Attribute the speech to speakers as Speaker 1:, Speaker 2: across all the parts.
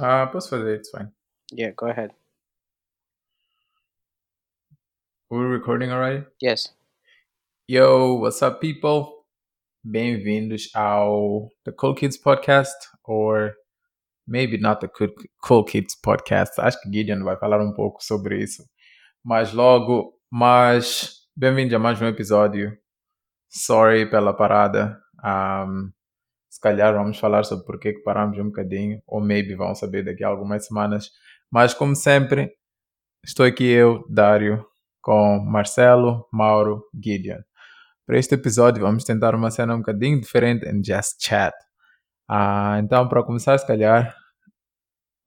Speaker 1: Uh, posso fazer, it's fine.
Speaker 2: Yeah, go ahead.
Speaker 1: We're recording already?
Speaker 2: Yes.
Speaker 1: Yo, what's up, people? Bem-vindos ao The Cool Kids Podcast, or maybe not the Cool, Kids Podcast. Acho que Gideon vai falar um pouco sobre isso. Mas logo, mas bem-vindos a mais um episódio. Sorry pela parada. Um, se calhar vamos falar sobre por que paramos um bocadinho, ou maybe vão saber daqui a algumas semanas. Mas como sempre, estou aqui eu, Dário, com Marcelo, Mauro, Gideon. Para este episódio vamos tentar uma cena um bocadinho diferente em Just Chat. Ah, então, para começar, se calhar,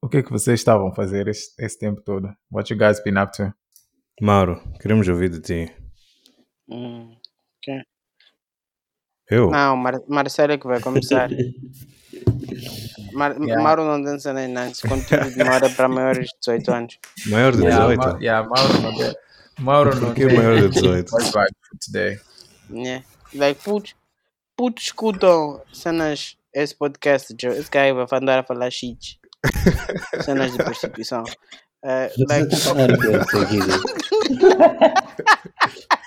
Speaker 1: o que é que vocês estavam a fazer esse, esse tempo todo? What you guys been up to?
Speaker 3: Mauro, queremos ouvir de ti.
Speaker 2: Hum.
Speaker 3: Eu?
Speaker 2: Não, Mar Marcelo é que vai começar. Mar
Speaker 1: Yeah.
Speaker 2: Mauro não dança nem nada. Esse conteúdo demora para maiores de 18 anos.
Speaker 3: Maior de
Speaker 1: Yeah,
Speaker 3: 18?
Speaker 1: Ma- yeah, Mauro não tem. Mauro não tem.
Speaker 3: maior de 18?
Speaker 1: What vibe for today?
Speaker 2: Yeah. Like, putos, putos escutam cenas, esse podcast, Joe. Esse cara vai andar a falar shit. cenas de prostituição. Eh, like,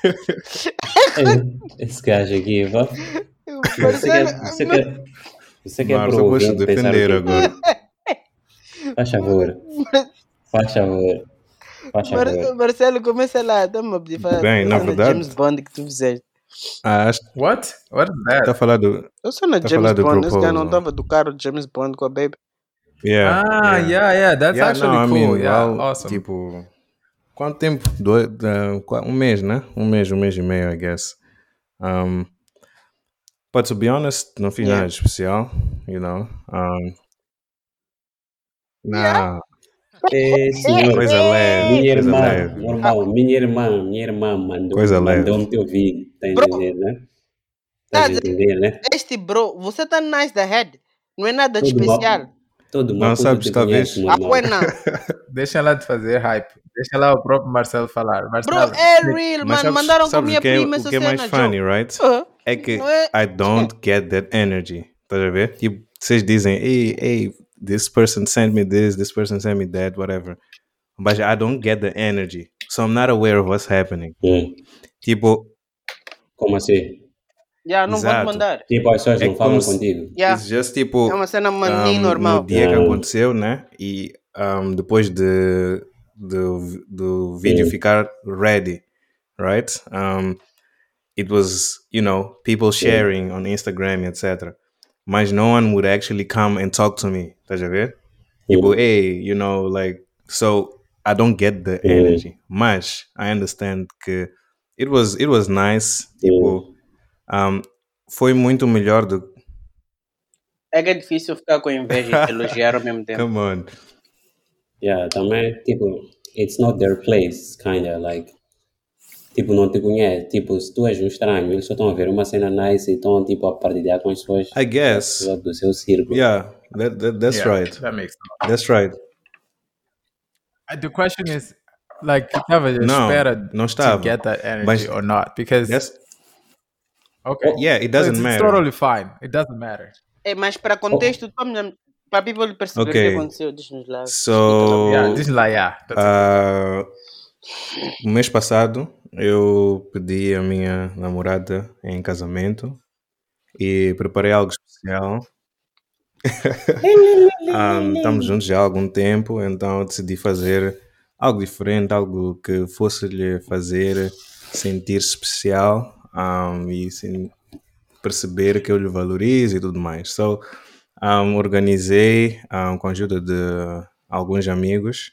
Speaker 4: Tá falando Guido? Esse gajo aqui, vá. Você quer, você quer, você quer
Speaker 3: Marcos, eu
Speaker 4: o
Speaker 3: vou te
Speaker 4: ouvinte pensar o
Speaker 3: defender agora.
Speaker 4: Faz favor. Faz favor. Faz
Speaker 2: Mar. Marcelo, começa lá. Dá-me a pedir.
Speaker 3: Bem, na
Speaker 2: de
Speaker 3: verdade-
Speaker 2: James Bond que tu fizeste.
Speaker 3: Ah,
Speaker 1: What? What is that?
Speaker 3: está a falar do.
Speaker 2: Eu sou na
Speaker 3: Tá
Speaker 2: James
Speaker 3: falando do
Speaker 2: Bond. Esse cara não estava do carro de James Bond com a baby.
Speaker 3: Yeah.
Speaker 1: ah, yeah, yeah, that's
Speaker 3: Yeah,
Speaker 1: actually
Speaker 3: no, I
Speaker 1: cool.
Speaker 3: mean,
Speaker 1: yeah,
Speaker 3: well,
Speaker 1: awesome.
Speaker 3: Tipo, quanto tempo? Dois, uh, qua- um mês, né? Um mês, um mês e meio, I guess. Um, but to be honest, não fiz
Speaker 2: Yeah.
Speaker 3: nada especial, you know. Um, nah,
Speaker 4: É, senhor.
Speaker 3: coisa leve,
Speaker 4: Minha
Speaker 3: coisa
Speaker 4: irmã,
Speaker 3: leve.
Speaker 4: normal, minha irmã, minha irmã mandou,
Speaker 3: Coisa leve.
Speaker 4: mandou-me teu vídeo. Tá entender, né?
Speaker 2: Tá a
Speaker 4: a
Speaker 2: dizer-
Speaker 4: entender, né?
Speaker 2: Este bro, você tá nice da head. Não é nada de
Speaker 4: Todo mal-
Speaker 2: especial.
Speaker 4: Todo
Speaker 3: Não,
Speaker 4: mundo
Speaker 3: sabes,
Speaker 4: te
Speaker 3: talvez-
Speaker 4: conhece,
Speaker 2: Ah, não.
Speaker 1: Deixa lá de fazer hype. Deixa lá o próprio Marcelo falar.
Speaker 2: Bro,
Speaker 1: Marcelo,
Speaker 2: é real, mano.
Speaker 3: sabes,
Speaker 2: Mandaram com a minha
Speaker 3: o que é,
Speaker 2: prima
Speaker 3: o
Speaker 2: essa
Speaker 3: que é mais
Speaker 2: cena,
Speaker 3: funny, right?
Speaker 2: Ah,
Speaker 3: É que
Speaker 2: Não é?
Speaker 3: I don't get that energy. Estás a ver? Tipo, vocês dizem, hey, hey, this person sent me this, this person sent me that, whatever. But I don't get the energy. So I'm not aware of what's happening.
Speaker 4: Hum,
Speaker 3: Tipo,
Speaker 4: Como assim?
Speaker 2: Já, não vou
Speaker 3: Exato.
Speaker 2: te mandar.
Speaker 4: Tipo, as pessoas
Speaker 3: É
Speaker 4: não falam
Speaker 3: se-
Speaker 4: contigo.
Speaker 3: It's just tipo.
Speaker 2: é uma cena
Speaker 3: um,
Speaker 2: normal.
Speaker 3: No dia que
Speaker 4: Yeah.
Speaker 3: aconteceu, né? E um, depois de, do, do vídeo
Speaker 4: Sim.
Speaker 3: ficar ready, right? Um, it was, you know, people sharing on Instagram, etc. Mas no one would actually come and talk to me, estás a ver? Tipo, hey, you know, like, so I don't get the
Speaker 4: Sim.
Speaker 3: energy. Mas I understand que it was, it was nice, tipo, um, foi muito melhor do
Speaker 2: É que é difícil ficar com inveja e elogiar ao mesmo tempo.
Speaker 3: Come on.
Speaker 4: Yeah, também, tipo, it's not their place, kinda, like, tipo, não te conhece, tipo, se tu és um estranho, eles só estão a ver uma cena nice e estão, tipo, a partilhar com as pessoas
Speaker 3: I guess.
Speaker 4: do seu círculo.
Speaker 3: Yeah, that, that that's
Speaker 1: yeah,
Speaker 3: right.
Speaker 1: That makes sense.
Speaker 3: That's right.
Speaker 1: Uh, The question is, like, estava à
Speaker 3: Não,
Speaker 1: espera
Speaker 3: não
Speaker 1: to
Speaker 3: estava.
Speaker 1: get that energy
Speaker 3: Mas-
Speaker 1: or not? Because
Speaker 3: That's
Speaker 1: okay,
Speaker 3: yeah. It doesn't
Speaker 1: it's, it's
Speaker 3: matter.
Speaker 1: totally fine. It doesn't matter.
Speaker 2: É, mas para contexto, vamos- para people perceber o
Speaker 3: Ok.
Speaker 2: que aconteceu, deixa-nos lá.
Speaker 3: So,
Speaker 1: Yeah, this is like yeah.
Speaker 3: Uh, o mês passado eu pedi a minha namorada em casamento e preparei algo especial. Um, estamos juntos já há algum tempo, então decidi fazer algo diferente, algo que fosse lhe fazer sentir especial um, e sim, perceber que eu lhe valorizo e tudo mais. So, um, organizei, um, com a ajuda de alguns amigos,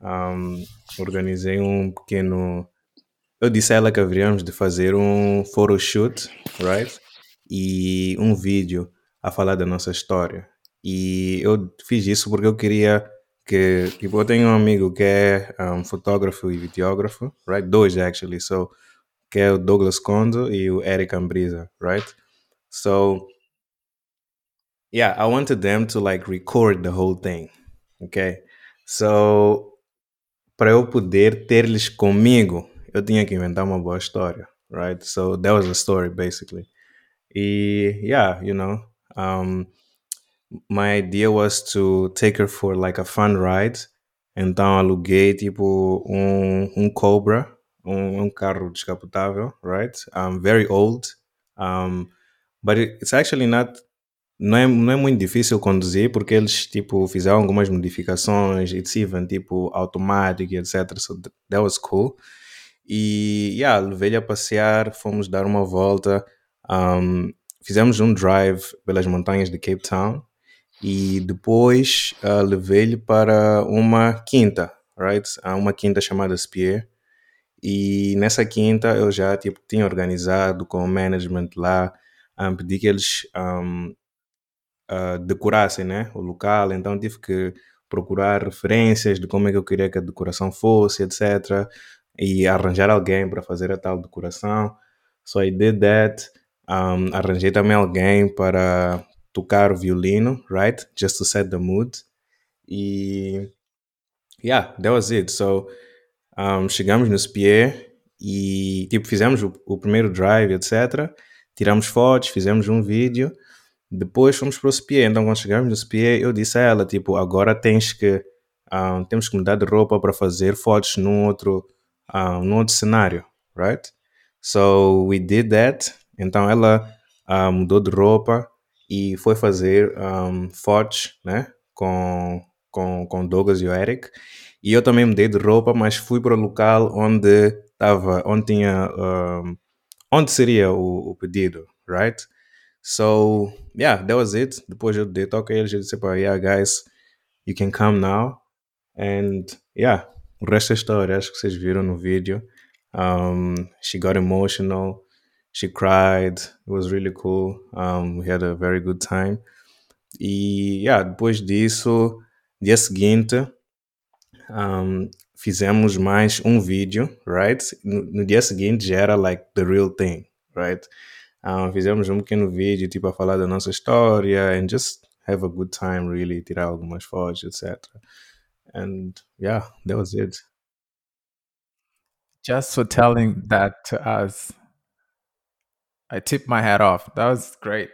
Speaker 3: um, organizei um pequeno. Eu disse a ela que haveríamos de fazer um photoshoot, right? E um vídeo a falar da nossa história. E eu fiz isso porque eu queria que, tipo, eu tenho um amigo que é um, fotógrafo e videógrafo, right? Dois, actually. So, que é o Douglas Kondo e o Eric Ambrisa, right? So, yeah, I wanted them to like record the whole thing, okay? So, para eu poder ter-lhes comigo, eu tinha que inventar uma boa história, right? So that was the story basically. E yeah, you know, um, my idea was to take her for like a fun ride. Então aluguei tipo um, um Cobra, um, um carro descapotável, right? Um, very old. Um, but it, it's actually not não é, não é muito difícil conduzir porque eles tipo fizeram algumas modificações, it's even tipo automático etc. So that was cool. E yeah, levei-lhe a passear, fomos dar uma volta, um, fizemos um drive pelas montanhas de Cape Town e depois uh, levei-lhe para uma quinta, right? Uma quinta chamada Spear. E nessa quinta eu já tipo, tinha organizado com o management lá, um, pedi que eles um, uh, decorassem né, o local, então tive que procurar referências de como é que eu queria que a decoração fosse, etc. E arranjar alguém para fazer a tal decoração. So I did that. Um, arranjei também alguém para tocar o violino, right? Just to set the mood. E yeah, that was it. So um, chegamos no Spier e tipo fizemos o, o primeiro drive, etc. Tiramos fotos, fizemos um vídeo depois fomos para o SPA. Então, quando chegamos no SPA, eu disse a ela: tipo, agora tens que. Um, temos que mudar de roupa para fazer fotos num outro, um, num outro cenário, right? So we did that. Então ela uh, mudou de roupa e foi fazer um, fotos, né? Com, com, com Douglas e o Eric. E eu também mudei de roupa, mas fui para o local onde estava, onde tinha, um, onde seria o, o pedido, right? So yeah, that was it. Depois toque a eles e disse, yeah, guys, you can come now. And yeah, o resto é história. Acho que vocês viram no vídeo. Um, she got emotional. She cried. It was really cool. Um, we had a very good time. E yeah, depois disso, dia seguinte, um, fizemos mais um vídeo, right? No, no dia seguinte já era like the real thing, right? Um, fizemos um pequeno vídeo, tipo, a falar da nossa história and just have a good time, really, tirar algumas fotos, etc. And yeah, that was it.
Speaker 1: Just for telling that to us, I tip my hat off. That was great.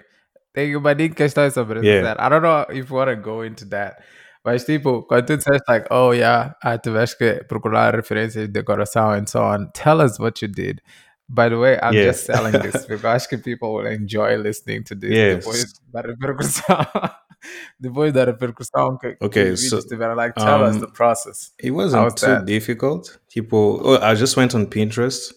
Speaker 1: Thank you, but didn't catch that
Speaker 3: Yeah.
Speaker 1: I don't know if you want to go into that. Mas, tipo, quando tu disseste, like, oh, yeah, ah, tiveste que procurar referências de decoração and so on, tell us what you did. By the way, I'm
Speaker 3: Yeah.
Speaker 1: just selling this because people will enjoy listening to this
Speaker 3: Yes.
Speaker 1: depois da repercussão. depois da repercussão que, que
Speaker 3: Okay, so,
Speaker 1: tiveram, like, tell us
Speaker 3: um,
Speaker 1: the process.
Speaker 3: It wasn't
Speaker 1: How's
Speaker 3: too
Speaker 1: that?
Speaker 3: difficult. Tipo, oh, I just went on Pinterest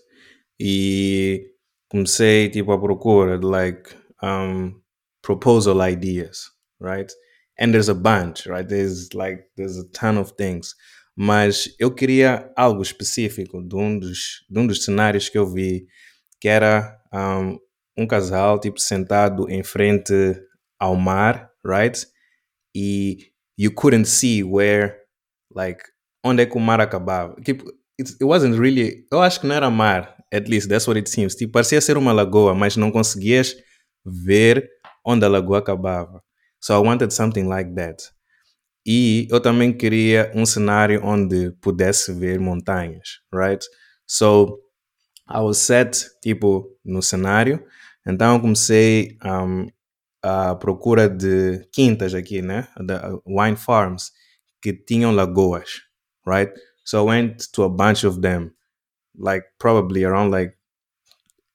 Speaker 3: e comecei tipo a procura like um proposal ideas, right? And there's a bunch, right? There's like there's a ton of things. Mas eu queria algo específico de um dos, de um dos cenários que eu vi, que era um, um casal tipo sentado em frente ao mar, right? E you couldn't see where like onde é que o mar acabava. Tipo, it, it wasn't really. Eu acho que não era mar, at least that's what it seems. Tipo, parecia ser uma lagoa, mas não conseguias ver onde a lagoa acabava. So I wanted something like that. E eu também queria um cenário onde pudesse ver montanhas, right? So I was set, tipo, no cenário. Então eu comecei um, a procura de quintas aqui, né? The wine farms que tinham lagoas, right? So I went to a bunch of them, like probably around like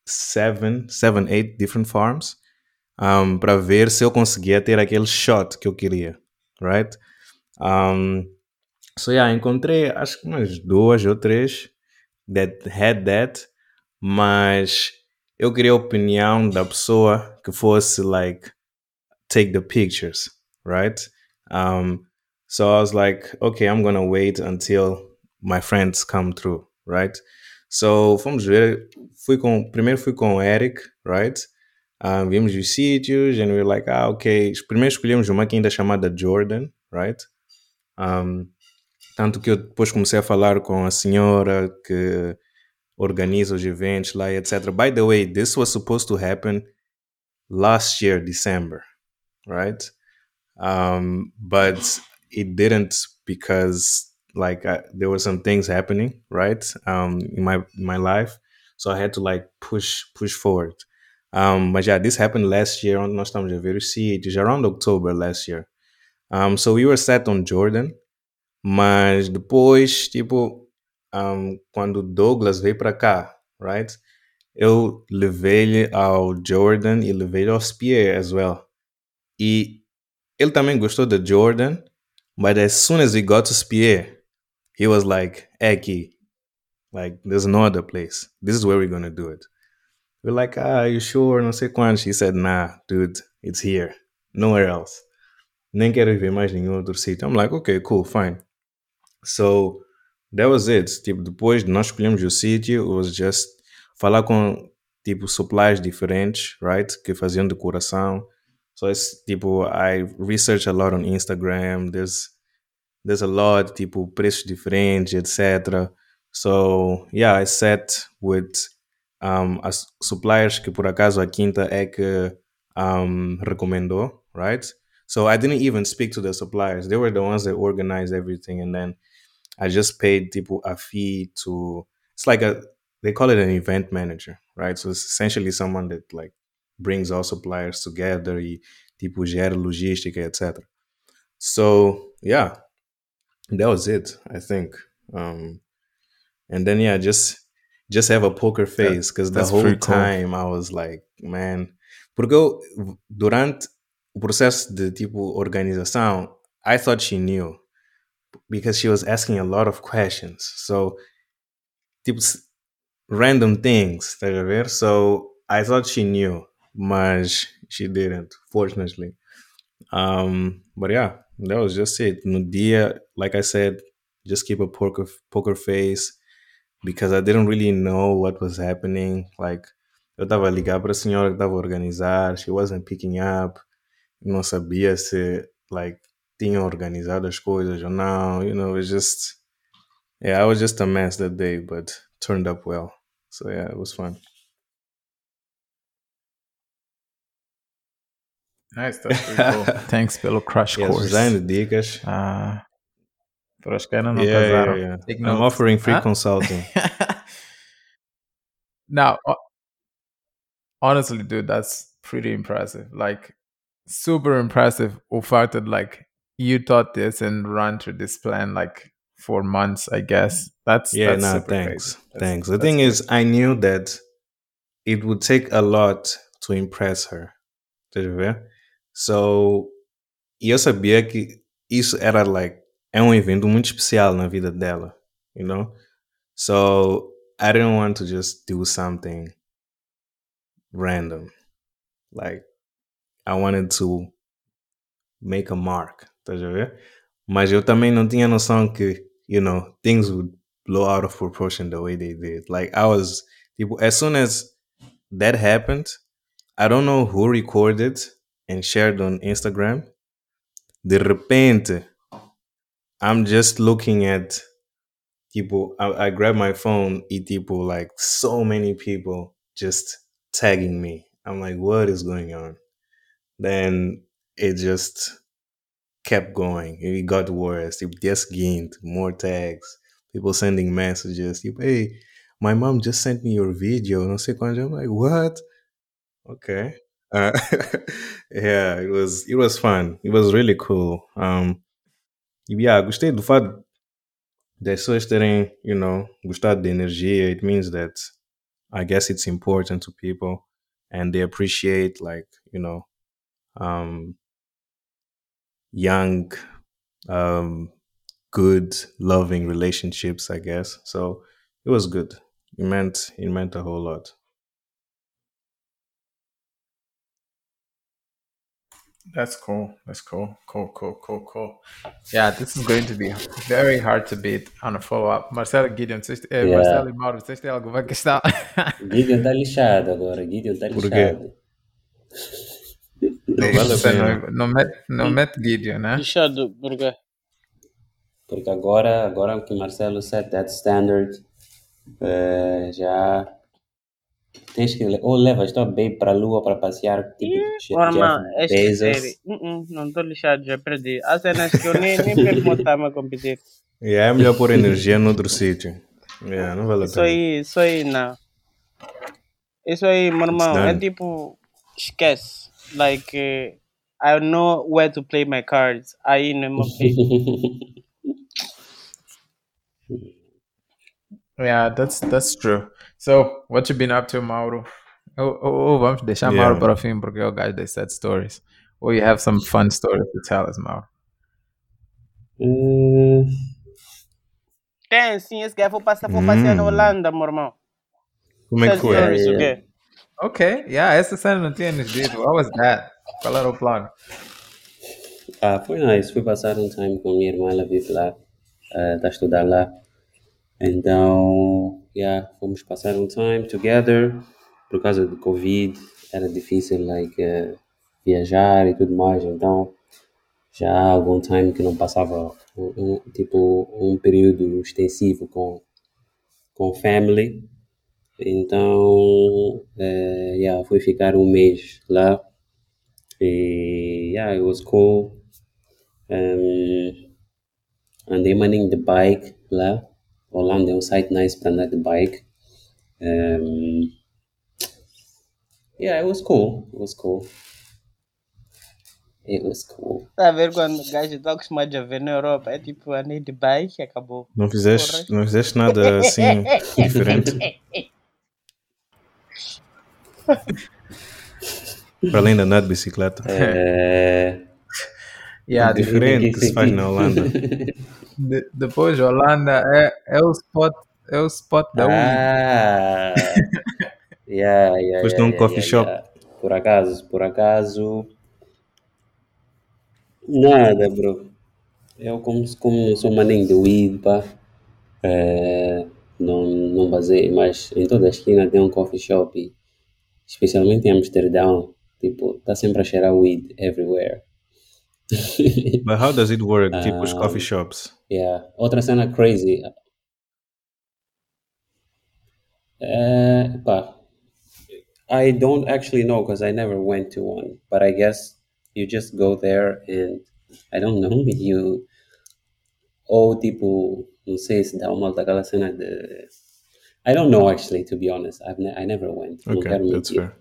Speaker 3: seven, seven, eight different farms, um, para ver se eu conseguia ter aquele shot que eu queria, right? Um, so yeah, encontrei acho que umas duas ou três that had that, mas eu queria a opinião da pessoa que fosse like take the pictures, right? Um, so I was like, okay, I'm gonna wait until my friends come through, right? So fomos ver, fui com, primeiro fui com o Eric, right? Um, vimos os sítios and we were like, ah, ok. Primeiro escolhemos uma quinta chamada Jordan, right? Um, tanto que eu depois comecei a falar com a senhora que organiza os eventos lá, e etc. By the way, this was supposed to happen last year, December, right? Um, but it didn't because like I, there were some things happening, right? Um, in my in my life, so I had to like push push forward. Um, but yeah, this happened last year. Nós estamos a ver os around October last year. Um, so we were set on Jordan, mas depois, tipo, um, quando Douglas veio para cá, right? Eu levei-lhe ao Jordan e levei-lhe ao Spear as well. E ele também gostou da Jordan, but as soon as we got to Spear, he was like, Eki, like, there's no other place. This is where we're gonna do it. We're like, ah, you sure? Não sei quantos. He said, nah, dude, it's here. Nowhere else. Nem quero ver mais nenhum outro sítio. I'm like, okay, cool, fine. So, that was it. Tipo, depois de nós escolhemos o sítio, it was just falar com, tipo, suppliers diferentes, right? Que faziam decoração. So, it's, tipo, I research a lot on Instagram. There's, there's a lot, tipo, preços diferentes, etc. So, yeah, I sat with um, as suppliers que por acaso a Quinta é que um, recomendou, right? So I didn't even speak to the suppliers. They were the ones that organized everything, and then I just paid tipo a fee to. It's like a they call it an event manager, right? So it's essentially someone that like brings all suppliers together e tipo gera logística, etc. So yeah, that was it. I think. Um, and then yeah, just just have a poker face because the whole
Speaker 1: pretty cool.
Speaker 3: time I was like, man, porque eu, durante o processo de tipo organização, I thought she knew because she was asking a lot of questions. So, tipo, random things, tá a ver? So, I thought she knew, mas she didn't, fortunately. Um, but yeah, that was just it. No dia, like I said, just keep a poker poker face because I didn't really know what was happening. Like, eu estava a para a senhora que estava organizar, she wasn't picking up, não sabia se, like, tinham organizado as coisas ou não, you know, it's just, yeah, I was just a mess that day, but turned up well. So yeah, it was fun.
Speaker 1: Nice, that's pretty cool. Thanks pelo crash
Speaker 3: Yes,
Speaker 1: course.
Speaker 3: design de dicas.
Speaker 1: Ah, para os que ainda não
Speaker 3: Yeah, yeah,
Speaker 1: casaram.
Speaker 3: yeah.
Speaker 1: take
Speaker 3: I'm
Speaker 1: notes.
Speaker 3: offering free
Speaker 1: Huh?
Speaker 3: consulting.
Speaker 1: now, honestly, dude, that's pretty impressive. Like, super impressive. O fact that like you thought this and ran through this plan like for months, I guess. That's
Speaker 3: Yeah,
Speaker 1: that's
Speaker 3: no, thanks. Thanks. The thing
Speaker 1: great.
Speaker 3: is, I knew that it would take a lot to impress her. Tá a ver? So, e eu sabia que isso era like, é um evento muito especial na vida dela, you know? So, I didn't want to just do something random. Like, I wanted to make a mark, tá a ver? Mas eu também não tinha noção que, you know, things would blow out of proportion the way they did. Like, I was, tipo, as soon as that happened, I don't know who recorded and shared on Instagram. De repente, I'm just looking at, tipo, I, I grab my phone e tipo, like, so many people just tagging me. I'm like, what is going on? Then it just kept going. It got worse. It just gained more tags. People sending messages. Hey, my mom just sent me your video. Não sei quando. I'm like, what? Okay. Uh, yeah, it was it was fun. It was really cool. Um, yeah, gostei do fato das pessoas terem, you know, gostado da energia. It means that I guess it's important to people and they appreciate like, you know, um young um good loving relationships, I guess. So it was good. It meant it meant a whole lot.
Speaker 1: That's cool. That's cool. Cool, cool, cool, cool. Yeah, this is going to be very hard to beat on a follow up. Marcelo Gideon, vocês, eh,
Speaker 4: Yeah.
Speaker 1: Marcelo e Mauro, vocês têm alguma questão?
Speaker 4: Gideon tá lixado agora, Gideon tá
Speaker 3: Por quê? Vale a
Speaker 1: Você
Speaker 3: pena.
Speaker 1: não, não, mete, não mete Gideon, né?
Speaker 2: Lixado, porque
Speaker 4: Porque agora, agora que Marcelo set that standard, eh, já tens que ou levas tua baby para a lua para passear, tipo
Speaker 2: mano,
Speaker 4: Jeff
Speaker 2: esta
Speaker 4: Bezos.
Speaker 2: série. Uh-uh, não estou lixado, já perdi. Há cenas que eu nem, nem perco time a competir.
Speaker 3: Yeah, é melhor pôr energia noutro sítio. Yeah, não vale a
Speaker 2: Isso
Speaker 3: pena.
Speaker 2: aí, isso aí não. Isso aí, meu irmão, é tipo, esquece. Like, eh, I know where to play my cards. Aí no meu peito.
Speaker 1: Yeah, that's that's true. So, what you been up to, Mauro? Oh, oh, oh vamos deixar Mauro
Speaker 3: Yeah.
Speaker 1: para o fim porque é o gajo das sad stories. Or you have some fun stories to tell us, Mauro?
Speaker 4: Hum,
Speaker 2: Tem sim, esse gajo foi passar, foi passear na Holanda, meu irmão.
Speaker 3: Como é que foi?
Speaker 2: stories, o
Speaker 4: Yeah.
Speaker 1: Ok, yeah, essa cena não tinha nos dito. What was that? Qual era o plano?
Speaker 4: Ah, foi nice. Fui passar um time com minha irmã, ela vive lá, está a estudar lá. Então, yeah, fomos passar um time together. Por causa do Covid, era difícil, like, eh, viajar e tudo mais. Então, já há algum time que não passava, um, um- tipo, um período extensivo com, com family. Então, eh, yeah, fui ficar um mês lá. E, yeah, it was cool. Um, andei maninho de bike lá. Holanda é um site nice para andar de bike. Um, yeah, it was cool. It was cool. It was cool.
Speaker 2: Tá a ver quando o gajo está acostumado a ver na Europa? É tipo, andei de bike e acabou.
Speaker 3: Não fizeste, não fizeste nada assim diferente? Para além de andar de bicicleta.
Speaker 4: É,
Speaker 1: Yeah, de-
Speaker 3: diferente que se faz na Holanda.
Speaker 1: de- depois Holanda é, é o spot, é o spot da Uni.
Speaker 4: Ah, yeah, yeah, yeah,
Speaker 3: num
Speaker 4: yeah,
Speaker 3: coffee
Speaker 4: yeah,
Speaker 3: shop.
Speaker 4: yeah. Por acaso, por acaso. Nada, bro. Eu, como, como não sou maninho de weed, pá, eh, não, não basei, mas em toda a esquina tem um coffee shop, e, especialmente em Amsterdão, tipo, tá sempre a cheirar weed everywhere.
Speaker 3: But how does it work? Tipo os
Speaker 4: Ah.
Speaker 3: coffee shops.
Speaker 4: Yeah. Outra cena crazy. É, pá. I don't actually know because I never went to one, but I guess you just go there and I don't know you ou tipo não sei se dá uma daquela cena de I don't know actually to be honest I've ne I never went não
Speaker 3: Ok,
Speaker 4: quero
Speaker 3: that's fair.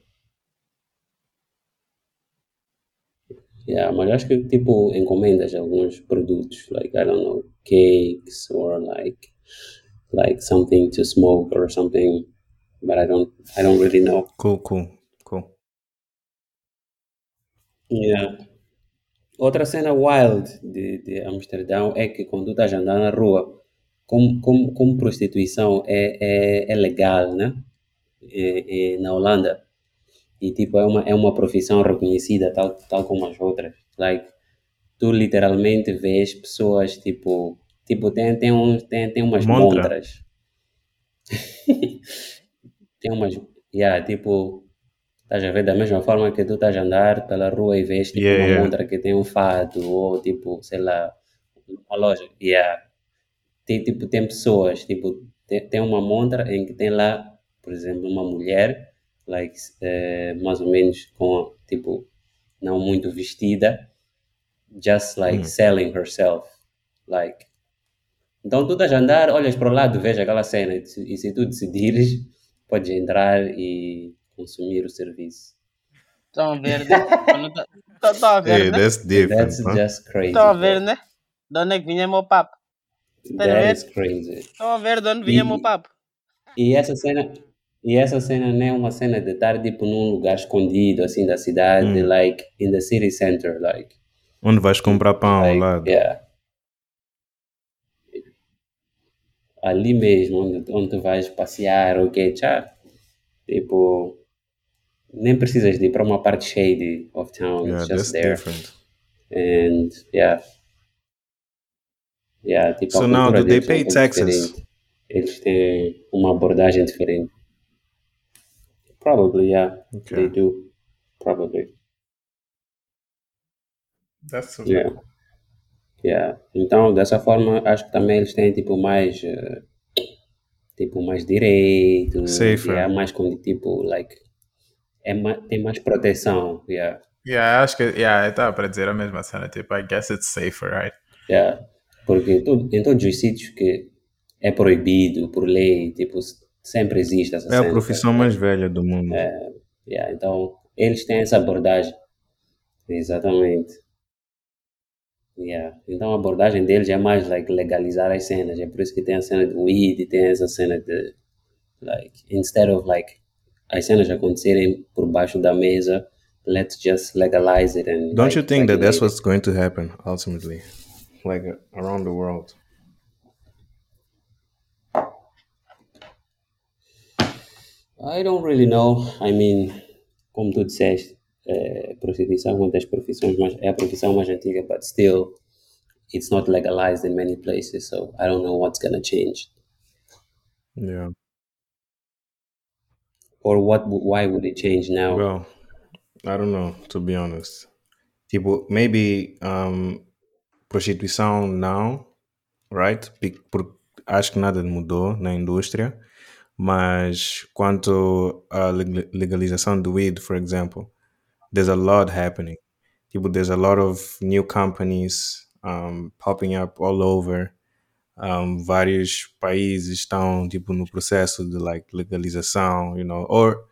Speaker 4: Yeah, mas acho que tipo encomendas alguns produtos, like I don't know, cakes or like like something to smoke or something, but I don't I don't really know.
Speaker 3: Cool, cool, cool.
Speaker 4: Yeah. Outra cena wild de, de Amsterdão é que quando tu estás a andar na rua, como, como, como prostituição é, é, é legal, né? É, é na Holanda. E tipo, é uma, é uma profissão reconhecida, tal, tal como as outras. Like, tu literalmente vês pessoas, tipo, tipo tem, tem, uns, tem, tem umas
Speaker 3: Montra.
Speaker 4: montras. tem umas, yeah, tipo, estás a ver da mesma forma que tu estás a andar pela rua e vês tipo,
Speaker 3: Yeah,
Speaker 4: uma
Speaker 3: yeah.
Speaker 4: montra que tem um fado ou tipo, sei lá, uma loja. Yeah. Tem, tipo, tem pessoas, tipo, tem, tem uma montra em que tem lá, por exemplo, uma mulher, like, eh, mais ou menos com, tipo, não muito vestida, just like
Speaker 3: Hum.
Speaker 4: selling herself. Like, então tu estás a andar, olhas para o lado, vês aquela cena e, se- e se tu decidires, podes entrar e consumir o serviço.
Speaker 2: Estão a ver, né? Quando tá- tá- Estão a ver,
Speaker 3: Hey,
Speaker 2: né?
Speaker 3: that's different.
Speaker 4: That's
Speaker 3: huh?
Speaker 4: just crazy.
Speaker 2: Estão a ver, né? De onde é que vinha meu papo?
Speaker 4: That is crazy.
Speaker 2: Estão a ver de onde vinha
Speaker 4: E-
Speaker 2: meu papo?
Speaker 4: E essa cena, e essa cena não é uma cena de estar tipo num lugar escondido assim da cidade,
Speaker 3: Hum.
Speaker 4: like in the city center, like,
Speaker 3: Onde vais comprar pão ao
Speaker 4: like
Speaker 3: lado?
Speaker 4: yeah. Ali mesmo, onde, onde tu vais passear, ok, tchá. Tipo, nem precisas de ir para uma parte shady of town,
Speaker 3: Yeah,
Speaker 4: it's
Speaker 3: that's
Speaker 4: just there.
Speaker 3: different.
Speaker 4: And yeah. Yeah, tipo,
Speaker 3: So now, do they
Speaker 4: é
Speaker 3: pay taxes?
Speaker 4: diferente. Eles têm uma abordagem diferente. Probably, yeah.
Speaker 3: Okay.
Speaker 4: They do. Probably.
Speaker 1: That's so
Speaker 4: Yeah. Yeah. Então, dessa forma, acho que também eles têm, tipo, mais... eh, tipo, mais direitos.
Speaker 3: Safer.
Speaker 4: Yeah, mais com, tipo, like... É ma tem mais proteção, yeah.
Speaker 1: Yeah, acho que yeah, eu estava para dizer a mesma cena, tipo, I guess it's safer, right?
Speaker 4: Yeah. Porque tu, em todos os sítios que é proibido por lei, tipo, se, sempre existe essa
Speaker 3: É a profissão mais velha do mundo.
Speaker 4: Yeah, então, eles têm essa abordagem. Exatamente. Yeah. Então, a abordagem deles é mais like, legalizar as cenas. É por isso que tem a cena de weed tem essa cena de. Like, instead of like, as cenas acontecerem por baixo da mesa, let's just legalize it and.
Speaker 3: Don't
Speaker 4: like,
Speaker 3: you think that that's
Speaker 4: it.
Speaker 3: what's going to happen ultimately? Like around the world?
Speaker 4: I don't really know. I mean, como tu disseste, eh, prostituição é uma das profissões mais é a profissão mais antiga, but still, it's not legalized in many places. So I don't know what's gonna change
Speaker 3: Yeah.
Speaker 4: or what. Why would it change now?
Speaker 3: Well, I don't know, to be honest. Tipo, maybe um, prostituição não, right? Be- por- acho que nada mudou na indústria, mas quanto à leg- legalização do weed, for example, there's a lot happening. Tipo, there's a lot of new companies um, popping up all over. Um, vários países estão tipo no processo de like legalização, you know, or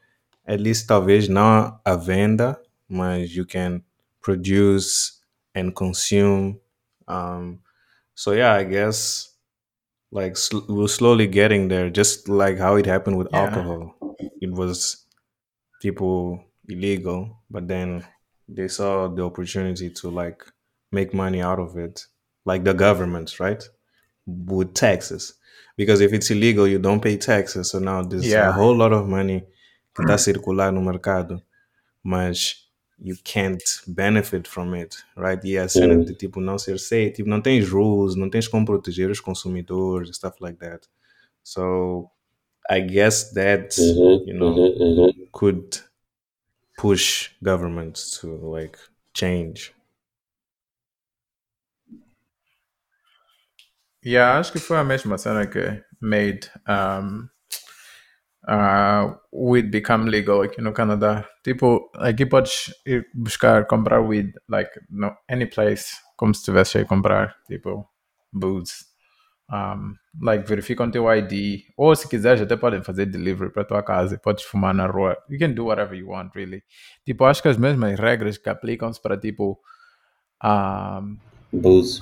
Speaker 3: at least talvez não à venda, mas you can produce and consume. Um, so yeah, I guess like sl- we're slowly getting there, just like how it happened with
Speaker 1: Yeah.
Speaker 3: alcohol. It was people illegal, but then they saw the opportunity to like make money out of it, like the governments, right? With taxes, because if it's illegal, you don't pay taxes. So now there's
Speaker 1: Yeah.
Speaker 3: a whole lot of money que está circular no mercado, mas you can't benefit from it, right? E a cena de tipo não ser safe, tipo não tens rules, não tens como proteger os consumidores, stuff like that. So I guess that
Speaker 4: Mhm,
Speaker 3: you know
Speaker 4: mhm, mhm.
Speaker 3: could push governments to like change.
Speaker 1: Yeah, acho que foi a mesma cena que made um, uh, weed become legal aqui no Canadá. Tipo, aqui podes ir buscar, comprar weed, like, no, any place, como se estivesse a comprar, tipo, booze. Um, like, verificam teu ID. Ou se quiseres, até podem fazer delivery para tua casa e podes fumar na rua. You can do whatever you want, really. Tipo, acho que as mesmas regras que aplicam-se para, tipo, um,
Speaker 4: Booze.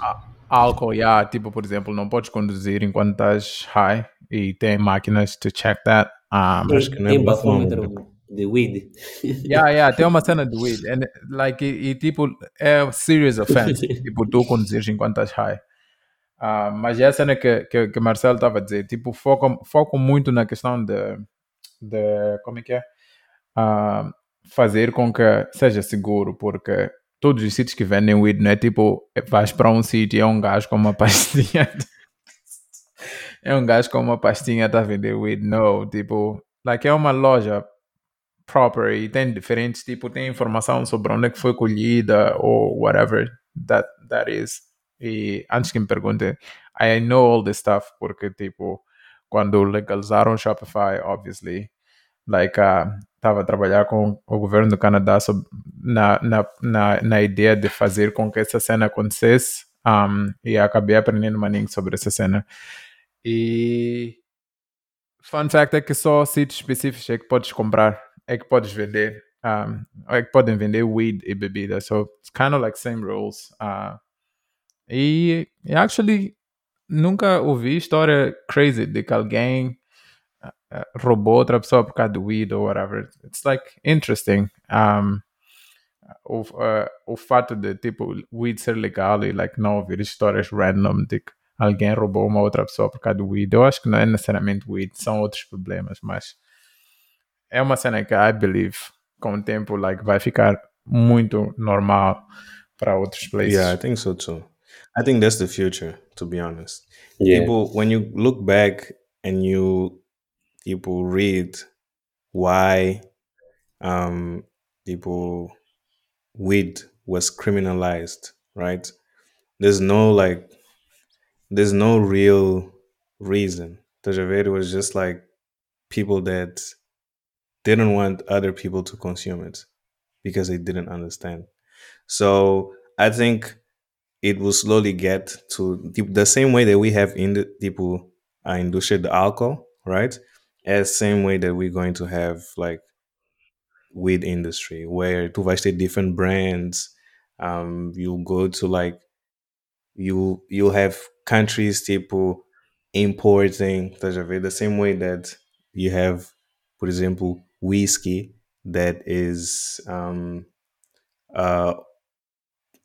Speaker 1: álcool, yeah, tipo, por exemplo, não podes conduzir enquanto estás high e tem máquinas to check that. Um,
Speaker 3: Acho que não é
Speaker 4: Tem
Speaker 3: bafômetro.
Speaker 4: de weed.
Speaker 1: yeah, yeah, tem uma cena de weed. And, like, e, e, tipo, é serious offense. tipo, tu conduzires enquanto estás high. Ah, mas é a cena que, que, que Marcelo estava a dizer. Tipo, focam, focam muito na questão de, de como é que é? Ah, fazer com que seja seguro, porque todos os sítios que vendem weed, não é tipo, vais para um sítio e é um gajo com uma pastinha. É um gajo com uma pastinha tá a vender weed. Não, tipo, like, é uma loja proper e tem diferentes, tipo, tem informação sobre onde é que foi colhida ou whatever that, that is. E antes que me perguntem, I know all this stuff porque, tipo, quando legalizaram Shopify, obviously, like, uh, estava a trabalhar com o governo do Canadá sob, na, na, na, na ideia de fazer com que essa cena acontecesse um, e acabei aprendendo maninho sobre essa cena. E fun fact é que só sítios específicos é que podes comprar, é que podes vender, um, é que podem vender weed e bebida. So it's kind of like same rules. Uh, e e actually nunca ouvi história crazy de que alguém uh, uh, roubou outra pessoa por causa do weed ou whatever. It's like interesting. Um, o, uh, o fato de tipo weed ser legal e like não ouvir histórias random de que alguém roubou uma outra pessoa por causa do weed. Eu acho que não é necessariamente weed, são outros problemas, mas é uma cena que I believe com o tempo like vai ficar muito normal para outros places.
Speaker 3: Yeah, I think so too. I think that's the future, to be honest.
Speaker 4: Yeah.
Speaker 3: People, when you look back and you people read why um people weed was criminalized, right? There's no like there's no real reason. It was just like people that didn't want other people to consume it because they didn't understand. So I think it will slowly get to the, same way that we have in the people uh, industry the alcohol, right? as same way that we're going to have like weed industry where tu vais different brands um you'll go to like you you'll have countries people importing the same way that you have for example, whiskey that is um uh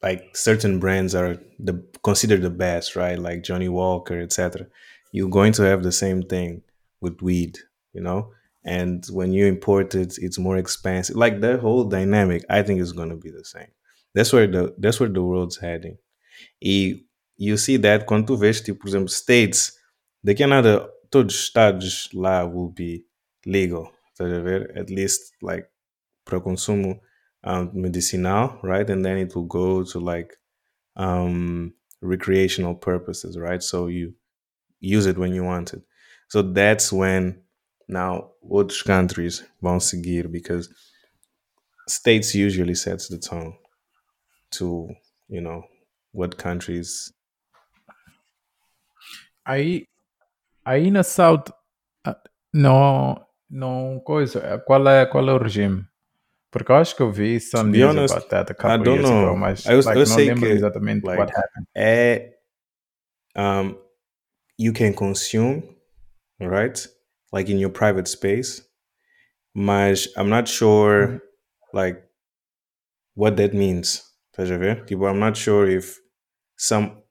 Speaker 3: like certain brands are the considered the best right? Like johnny walker etc you're going to have the same thing with weed you know? And when you import it it's more expensive. Like the whole dynamic i think is going to be the same. That's where the that's where the world's heading you see that quando tu vês tipo por exemplo states daqui a nada todos os estados lá will be legal estás a ver? At least like para consumo um, medicinal right? And then it will go to like um recreational purposes right? So you use it when you want it. So that's when now outros countries vão seguir because states usually sets the tone to you know what countries
Speaker 1: Aí, aí na South, ah, não, não coisa. Qual é, qual é o regime? Porque eu acho que eu vi some news
Speaker 3: honest,
Speaker 1: about that a
Speaker 3: I
Speaker 1: couple
Speaker 3: don't
Speaker 1: years
Speaker 3: know.
Speaker 1: ago, mas
Speaker 3: Eu-
Speaker 1: like,
Speaker 3: eu
Speaker 1: não lembro
Speaker 3: que,
Speaker 1: exatamente
Speaker 3: like,
Speaker 1: what happened.
Speaker 3: é um you can consume right like in your private space mas i'm not sure like what that means A? Tipo, i'm not sure if some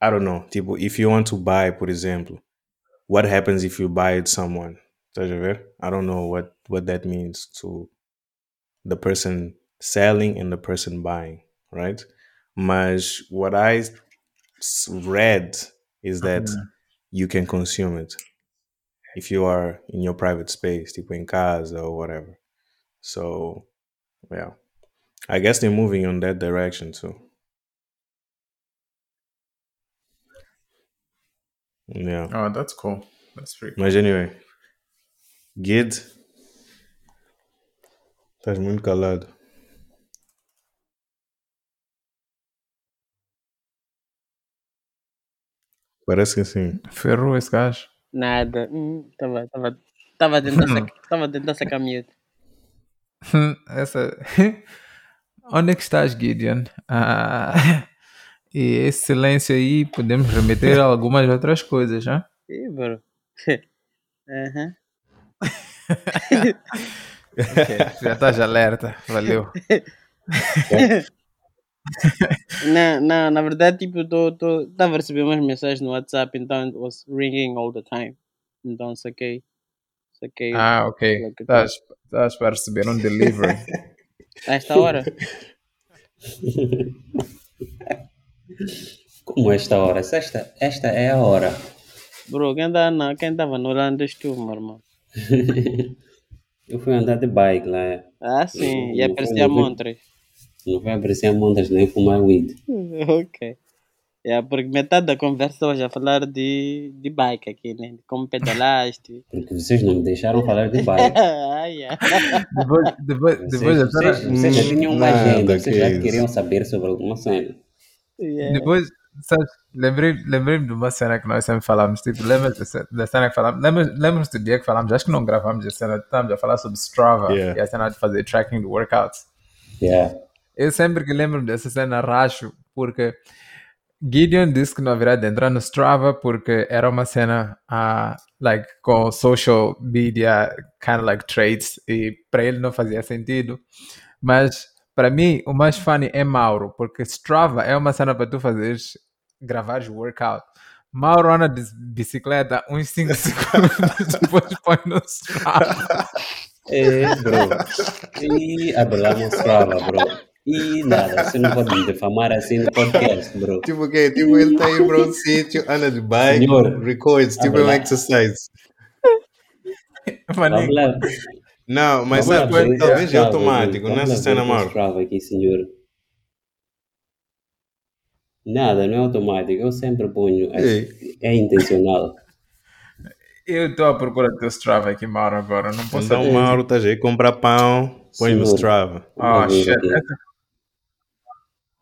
Speaker 3: i don't know. Tipo if you want to buy por exemplo what happens if you buy it someone? A i don't know what what that means to the person selling and the person buying right? Mas I read is that mm-hmm. you can consume it if you are in your private space, tipo in casa or whatever. So, yeah, I guess they're moving on that direction too. Yeah,
Speaker 1: Oh, that's cool. That's pretty cool.
Speaker 3: mas anyway, Gid, estás muito calado. Parece que sim.
Speaker 1: Ferrou esse gajo.
Speaker 2: Nada. Hum, Tava, tava, tava a tentar sacar, tava a tentar sacar miúdo.
Speaker 1: Essa... Onde é que estás, Gideon? Ah, e esse silêncio aí podemos remeter a algumas outras coisas, né?
Speaker 2: Ih, bro. Aham.
Speaker 1: Ok, já estás alerta. Valeu.
Speaker 2: Não, não, na verdade, tipo, tô, tô, tava a receber umas mensagens no WhatsApp, então it was ringing all the time. Então saquei. Saquei
Speaker 1: Ah, ok. Estás para receber um delivery.
Speaker 2: A esta hora.
Speaker 4: Como esta hora? Se Esta, esta é a hora.
Speaker 2: Bro, quem tá na, quem tava no Orlando és tu, meu irmão.
Speaker 4: Eu fui andar de bike lá.
Speaker 2: Ah, sim, e aparecia montres.
Speaker 4: Não foi aparecer montas nem fumar weed.
Speaker 2: ok. É, porque metade da conversa hoje a falar de, de bike aqui, né? De como pedalaste.
Speaker 4: Porque vocês não me deixaram falar de bike.
Speaker 2: ah, yeah.
Speaker 1: Depois, depois, depois,
Speaker 4: Vocês, vocês, vocês já tinham uma agenda, vocês
Speaker 3: que
Speaker 4: já
Speaker 3: isso.
Speaker 4: queriam saber sobre alguma cena.
Speaker 2: Yeah.
Speaker 1: depois sabes, lembrei, lembrei de uma cena que nós sempre falamos. Tipo, lembra da cena que falamos? Lembra- Lembra-se do dia que falamos? Acho que não gravamos a cena. Estávamos a falar sobre Strava
Speaker 3: Yeah.
Speaker 1: e a cena de fazer tracking de workouts.
Speaker 4: Yeah.
Speaker 1: Eu sempre que lembro dessa cena racho, porque Gideon disse que não haverá de entrar no Strava porque era uma cena ah, like, com social media kind of like traits e para ele não fazia sentido. Mas para mim o mais funny é Mauro, porque Strava é uma cena para tu fazeres, gravares workout. Mauro anda de bicicleta uns 5 segundos depois põe no Strava.
Speaker 4: É, bro. E Abelá mostrava, bro. E nada, você não pode me defamar assim no podcast, bro.
Speaker 3: Tipo o quê? Tipo, ele tá aí para um sítio, anda de bike,
Speaker 4: Senhor,
Speaker 3: records, tipo um exercise.
Speaker 1: Maninho,
Speaker 4: Vamos lá.
Speaker 3: Não, mas sabe,
Speaker 4: ver
Speaker 3: talvez é
Speaker 4: Strava,
Speaker 3: automático, nessa
Speaker 4: ver
Speaker 3: cena.
Speaker 4: Strava aqui, senhor. Nada, não é automático. Eu sempre ponho. É, é intencional.
Speaker 1: eu estou à procura do teu Strava aqui, Mauro, agora. Não posso
Speaker 3: Então, Mauro, tá aí, compra pão, põe no
Speaker 4: Senhor.
Speaker 3: Strava.
Speaker 1: Ah,
Speaker 4: Vamos ver
Speaker 1: shit.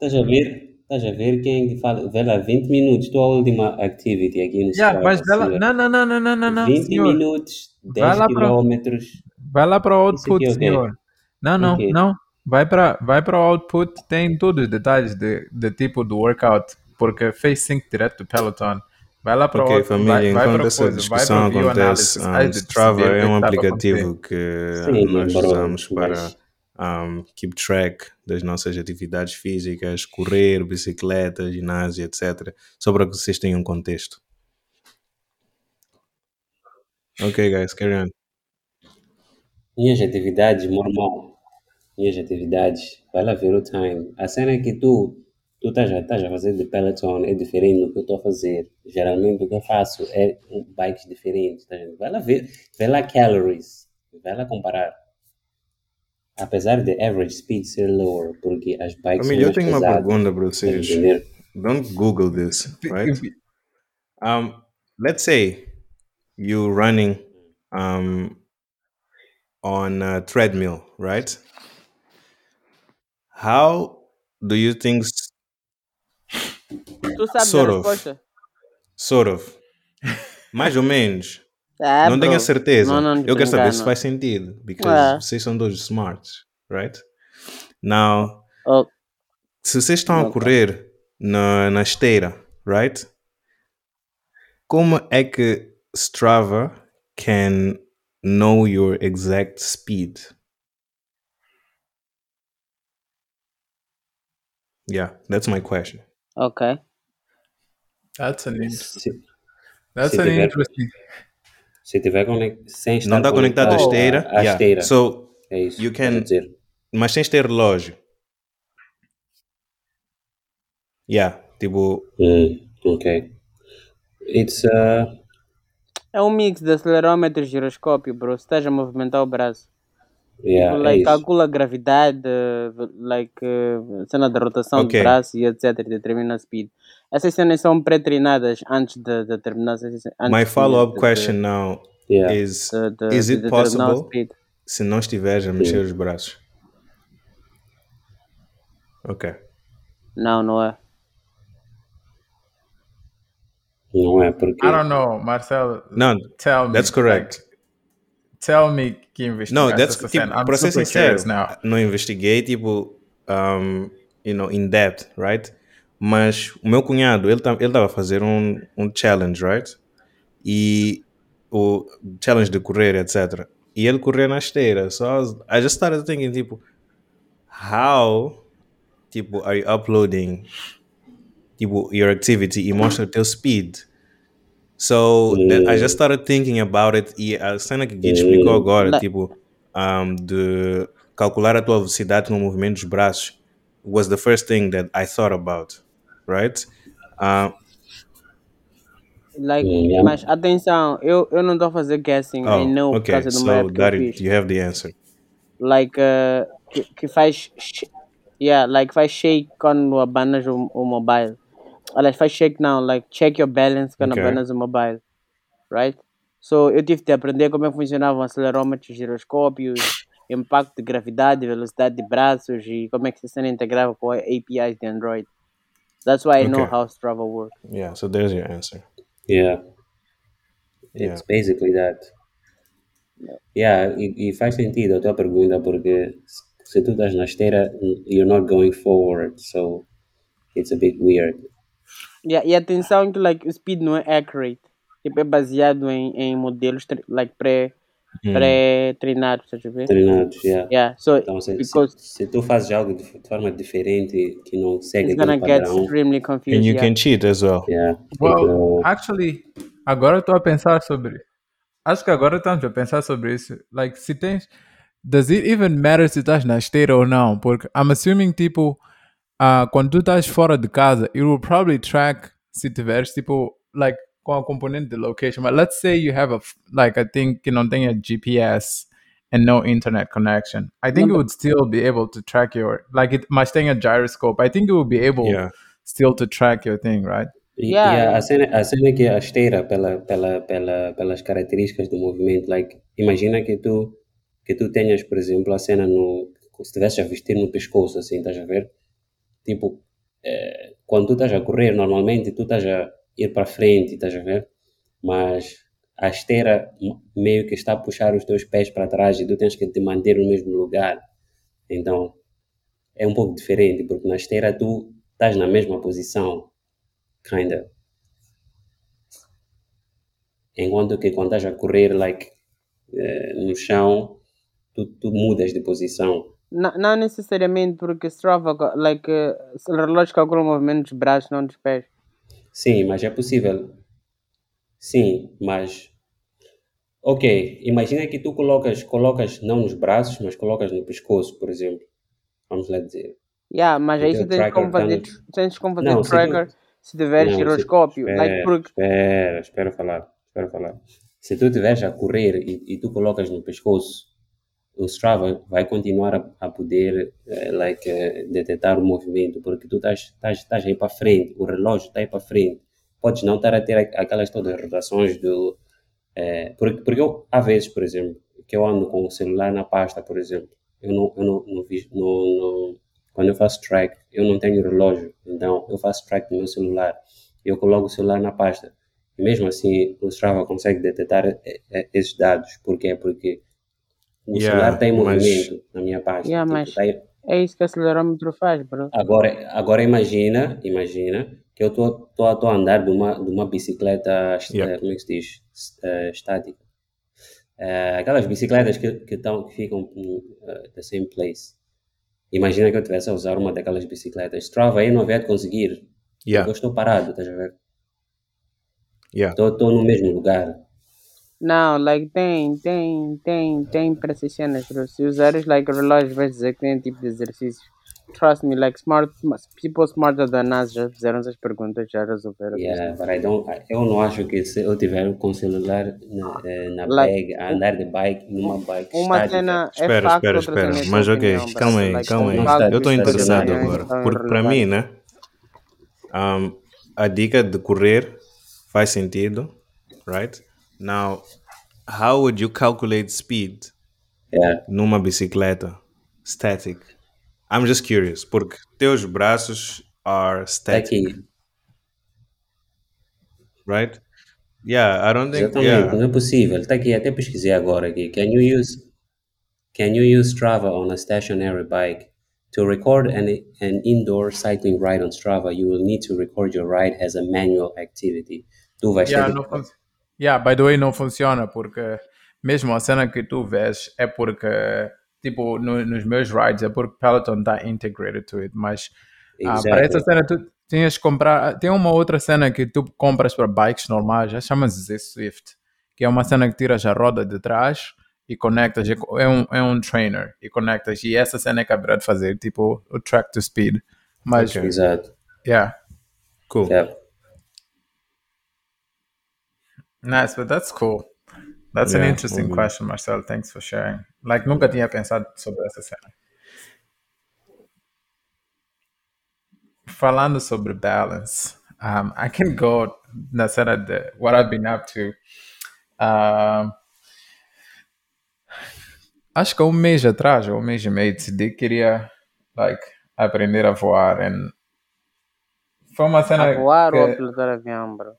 Speaker 4: Estás a ver? estás a ver quem que fala, vê lá, 20 minutos, tua última activity aqui no
Speaker 1: Yeah, mas
Speaker 4: senhor.
Speaker 1: Não, não, não, não, não, não, não.
Speaker 4: 20
Speaker 1: senhor.
Speaker 4: minutos,
Speaker 1: Vai
Speaker 4: 10
Speaker 1: lá pra-
Speaker 4: quilômetros.
Speaker 1: Vai lá para o
Speaker 4: Isso aqui
Speaker 1: output,
Speaker 4: é o quê?
Speaker 1: senhor. Não, não,
Speaker 4: Ok.
Speaker 1: não. Vai para vai para o output, tem todos os detalhes de, de tipo do workout, porque fez sync direto do Peloton. Vai lá para o
Speaker 3: Ok,
Speaker 1: output,
Speaker 3: família,
Speaker 1: vai, vai
Speaker 3: enquanto essa
Speaker 1: coisa,
Speaker 3: discussão acontece, um,
Speaker 1: de
Speaker 3: Strava
Speaker 1: o
Speaker 3: é um
Speaker 1: é
Speaker 3: aplicativo que
Speaker 4: Sim,
Speaker 3: nós usamos para
Speaker 4: mas-
Speaker 3: um, keep track das nossas atividades físicas, correr, bicicleta, ginásio, etc. Só para que vocês tenham um contexto. Ok, guys, carry on.
Speaker 4: Minhas atividades, normal. Minhas atividades, vai lá ver o time. A cena é que tu, tu estás a, estás a fazer de Peloton é diferente do que eu estou a fazer. Geralmente o que eu faço é um, bikes diferentes. Tá? Vai lá ver, vai lá calories, vai lá comparar. Apesar de average speed ser lower, porque as bikes
Speaker 3: Família, eu
Speaker 4: são
Speaker 3: tenho
Speaker 4: mais
Speaker 3: uma
Speaker 4: pesadas.
Speaker 3: pergunta para vocês.
Speaker 4: entender?
Speaker 3: Don't Google this, right? Um, let's say you running um, on a treadmill, right? How do you think,
Speaker 2: Tu sabes
Speaker 3: Sort
Speaker 2: a
Speaker 3: of.
Speaker 2: resposta?
Speaker 3: sort of, mais ou menos,
Speaker 2: Ah,
Speaker 3: não tenho a
Speaker 2: bro.
Speaker 3: certeza.
Speaker 2: Não, não,
Speaker 3: Eu quero saber se faz sentido, because
Speaker 2: Ah.
Speaker 3: vocês são dois smarts, right? Now,
Speaker 2: Oh,
Speaker 3: se vocês estão a
Speaker 2: Ok.
Speaker 3: correr na, na esteira, right? Como é que Strava can know your exact speed? Yeah, that's my question.
Speaker 2: ok.
Speaker 1: That's an interesting. That's an interesting.
Speaker 4: Se tiver conec- sem estar
Speaker 3: Não está conectado à esteira?
Speaker 4: à
Speaker 3: yeah.
Speaker 4: esteira.
Speaker 3: So,
Speaker 4: é isso.
Speaker 3: you can-
Speaker 4: dizer.
Speaker 3: mas tens de ter relógio. Yeah, tipo,
Speaker 4: Hum, ok. It's uh,
Speaker 2: É um mix de acelerômetro e giroscópio, bro. Se estás a movimentar o braço.
Speaker 4: yeah, é
Speaker 2: like,
Speaker 4: isso.
Speaker 2: calcula a gravidade, like, uh, cena da rotação
Speaker 3: Ok.
Speaker 2: do braço e etc. determina a speed. Essas cenas são pré-treinadas antes de determinar. Antes
Speaker 3: my
Speaker 2: de-
Speaker 3: follow-up
Speaker 2: de-
Speaker 3: question now
Speaker 4: Yeah.
Speaker 3: is:
Speaker 2: de- de-
Speaker 3: Is
Speaker 2: de
Speaker 3: it possible?
Speaker 2: speed.
Speaker 3: se não estiveres a mexer os braços? Ok.
Speaker 2: Não, não é.
Speaker 4: Não é porque
Speaker 1: I don't know, Marcelo.
Speaker 3: Não,
Speaker 1: Tell me.
Speaker 3: that's correct.
Speaker 1: like, tell me que investigaste
Speaker 3: No, that's
Speaker 1: essa
Speaker 3: tipo, para ser
Speaker 1: super
Speaker 3: sincero, não investiguei tipo, um, you know, in depth, right? Mas o meu cunhado, ele tá- ele estava a fazer um, um challenge, right? E o challenge de correr, etc. E ele corria na esteira. So I, was, I just started thinking, tipo, how, tipo, are you uploading, tipo, your activity e mostra o teu speed? So that- I just started thinking about it e a cena que Gui explicou agora,
Speaker 2: Like-
Speaker 3: tipo, um, de calcular a tua velocidade no movimento dos braços was the first thing that I thought about, right? Uh,
Speaker 2: Like,
Speaker 4: Hum, yeah.
Speaker 2: Mas atenção, eu, eu não estou a fazer guessing. I
Speaker 3: oh,
Speaker 2: know por
Speaker 3: okay,
Speaker 2: causa de uma
Speaker 3: so
Speaker 2: época que eu
Speaker 3: that
Speaker 2: fiz.
Speaker 3: it, you have the answer.
Speaker 2: like uh, que, que faz sh- yeah like faz shake quando abanas o, o mobile aliás faz shake não like check your balance quando
Speaker 3: Ok.
Speaker 2: abanas o mobile right so eu tive de aprender como é que funcionavam acelerômetros giroscópios impacto de gravidade velocidade de braços e como é que se integrava com APIs de Android that's why I know
Speaker 3: Ok.
Speaker 2: how Strava works
Speaker 3: Yeah, so there's your answer.
Speaker 4: Yeah.
Speaker 3: Yeah.
Speaker 4: It's basically that. Yeah, e, e faz sentido a tua pergunta porque se tu estás na esteira, you're not going forward, so it's a bit weird.
Speaker 2: yeah, e atenção que like o speed não é accurate tipo é baseado em, em modelos like pré
Speaker 3: Hmm.
Speaker 2: pré-treinados estás a ver
Speaker 4: Treinados, yeah.
Speaker 2: Yeah, so
Speaker 4: Então, se, se,
Speaker 2: because
Speaker 4: se tu fazes algo de, de forma diferente que não segue
Speaker 2: it's
Speaker 4: aquele
Speaker 2: gonna get
Speaker 4: padrão,
Speaker 2: extremely confused.
Speaker 3: And you
Speaker 2: yeah.
Speaker 3: can cheat as well.
Speaker 4: yeah,
Speaker 1: Well,
Speaker 4: então,
Speaker 1: actually, agora eu estou a pensar sobre. Acho que agora estamos a pensar sobre isso. Like, se tens. Does it even matter se estás na esteira ou não? Porque I'm assuming, tipo, ah, quando tu estás fora de casa, it will probably track se tiveres, tipo, like, com a componente de location. But let's say you have a, like, I think que não tenha GPS and no internet connection. I think it would still be able to track your, like, it, mas tem a gyroscope. I think it would be able
Speaker 3: Yeah.
Speaker 1: still to track your thing, right?
Speaker 2: Yeah,
Speaker 4: a,
Speaker 2: yeah.
Speaker 4: a cena, a cena é que a esteira, pela, pela, pela, pelas características do movimento, like, imagina que tu, que tu tenhas, por exemplo, a cena no. Se estivesse a vestir no pescoço, assim, estás a ver? Tipo, eh, quando tu estás a correr, normalmente tu estás a ir para frente, estás a ver? Mas a esteira meio que está a puxar os teus pés para trás e tu tens que te manter no mesmo lugar. Então, é um pouco diferente, porque na esteira tu estás na mesma posição, kinda. Enquanto que quando estás a correr, like, eh, no chão, tu, tu mudas de posição.
Speaker 2: Não, não necessariamente porque Strava, like, o relógio calcula o movimento dos braços, não dos pés.
Speaker 4: Sim, mas é possível. Sim, mas ok, imagina que tu colocas, colocas não nos braços, mas colocas no pescoço, por exemplo. Vamos lá dizer.
Speaker 2: Yeah, mas aí você tens como
Speaker 4: tá
Speaker 2: fazer, tens como fazer
Speaker 4: Não, se tu-
Speaker 2: tracker se tiver
Speaker 4: Não, se-
Speaker 2: giroscópio. Like,
Speaker 4: Espera,
Speaker 2: porque,
Speaker 4: espera, espera falar, espera falar. Se tu estiveres a correr e, e tu colocas no pescoço, o Strava vai continuar a, a poder eh, like, eh, detectar o movimento, porque tu estás, aí para frente, o relógio está aí para frente. Podes não estar a ter aquelas todas as rotações do... eh, porque, porque eu, há vezes, por exemplo, que eu ando com o celular na pasta, por exemplo, eu não, eu não, não, vi- não, não- quando eu faço track, eu não tenho relógio, então eu faço track no meu celular, eu coloco o celular na pasta, e mesmo assim o Strava consegue detectar esses dados, por quê? Porque o
Speaker 3: Yeah,
Speaker 4: celular está em
Speaker 3: mas-
Speaker 4: movimento na minha pasta,
Speaker 2: Yeah,
Speaker 4: tipo,
Speaker 2: mas-
Speaker 4: tá aí-
Speaker 2: é isso que o acelerômetro faz, bro.
Speaker 4: Agora, agora imagina, imagina que eu estou a andar de uma, de uma bicicleta,
Speaker 3: Yeah.
Speaker 4: eh, como é que se diz, eh, estática. Eh, aquelas bicicletas que, que, tão, que ficam no eh, the same place. Imagina que eu estivesse a usar uma daquelas bicicletas. Strava aí não vai conseguir.
Speaker 3: Yeah,
Speaker 4: Eu estou parado, estás a ver?
Speaker 3: yeah.
Speaker 4: Estou no mesmo lugar.
Speaker 2: Não, like, tem, tem, tem, tem para essas cenas, bro. Se usares, like, relógio, vais dizer que tem tipo de exercícios. Trust me, like, smart, people smarter than us já fizeram essas perguntas, já resolveram.
Speaker 4: Yeah, but I don't, eu não acho que se eu tiver com o celular na, eh, na
Speaker 2: Like,
Speaker 4: bag, a andar de bike, numa bike
Speaker 2: Uma
Speaker 4: estática,
Speaker 2: cena é
Speaker 3: Espera,
Speaker 2: facto,
Speaker 3: espera, espera.
Speaker 2: é
Speaker 3: Mas ok,
Speaker 2: opinião,
Speaker 3: calma aí,
Speaker 2: Like,
Speaker 3: calma aí. Eu estou interessado agora. Porque para mim, né? um, a dica de correr faz sentido, right? Now, how would you calculate speed
Speaker 4: yeah.
Speaker 3: numa bicicleta static? I'm just curious, porque teus braços are static,
Speaker 4: aqui,
Speaker 3: right? Yeah, I don't think.
Speaker 4: Exatamente,
Speaker 3: Yeah,
Speaker 4: não é possível. Está aqui, até pesquisei agora aqui. Can you use Can you use Strava on a stationary bike? To record an, an indoor cycling ride on Strava, you will need to record your ride as a manual activity. Tu vais
Speaker 1: Yeah,
Speaker 4: ter
Speaker 1: não fun- yeah, by the way, não funciona porque mesmo a cena que tu vês é porque, tipo, no- nos meus rides é porque Peloton está integrated to it, mas ah, para essa
Speaker 4: Exactly.
Speaker 1: cena tu tinhas que comprar. Tem uma outra cena que tu compras para bikes normais, já chama-se Z Swift, que é uma cena que tiras a roda de trás e conectas, é um, é um trainer e conectas, e essa cena é capaz de fazer, tipo, o track to speed. Mas,
Speaker 3: Ok.
Speaker 4: Exato.
Speaker 1: yeah,
Speaker 3: cool.
Speaker 4: Yeah.
Speaker 1: Nice, but that's cool. That's an
Speaker 3: Yeah,
Speaker 1: interesting
Speaker 3: okay.
Speaker 1: question, Marcel. Thanks for sharing. Like, nunca tinha pensado sobre essa cena. Falando sobre balance, um, I can go na cena de what I've been up to. Um, acho que há um mês atrás, ou um mês e meio, decidi que queria, like, aprender a voar. And foi uma cena
Speaker 2: A voar ou a
Speaker 1: que,
Speaker 2: pilotar avião, bro?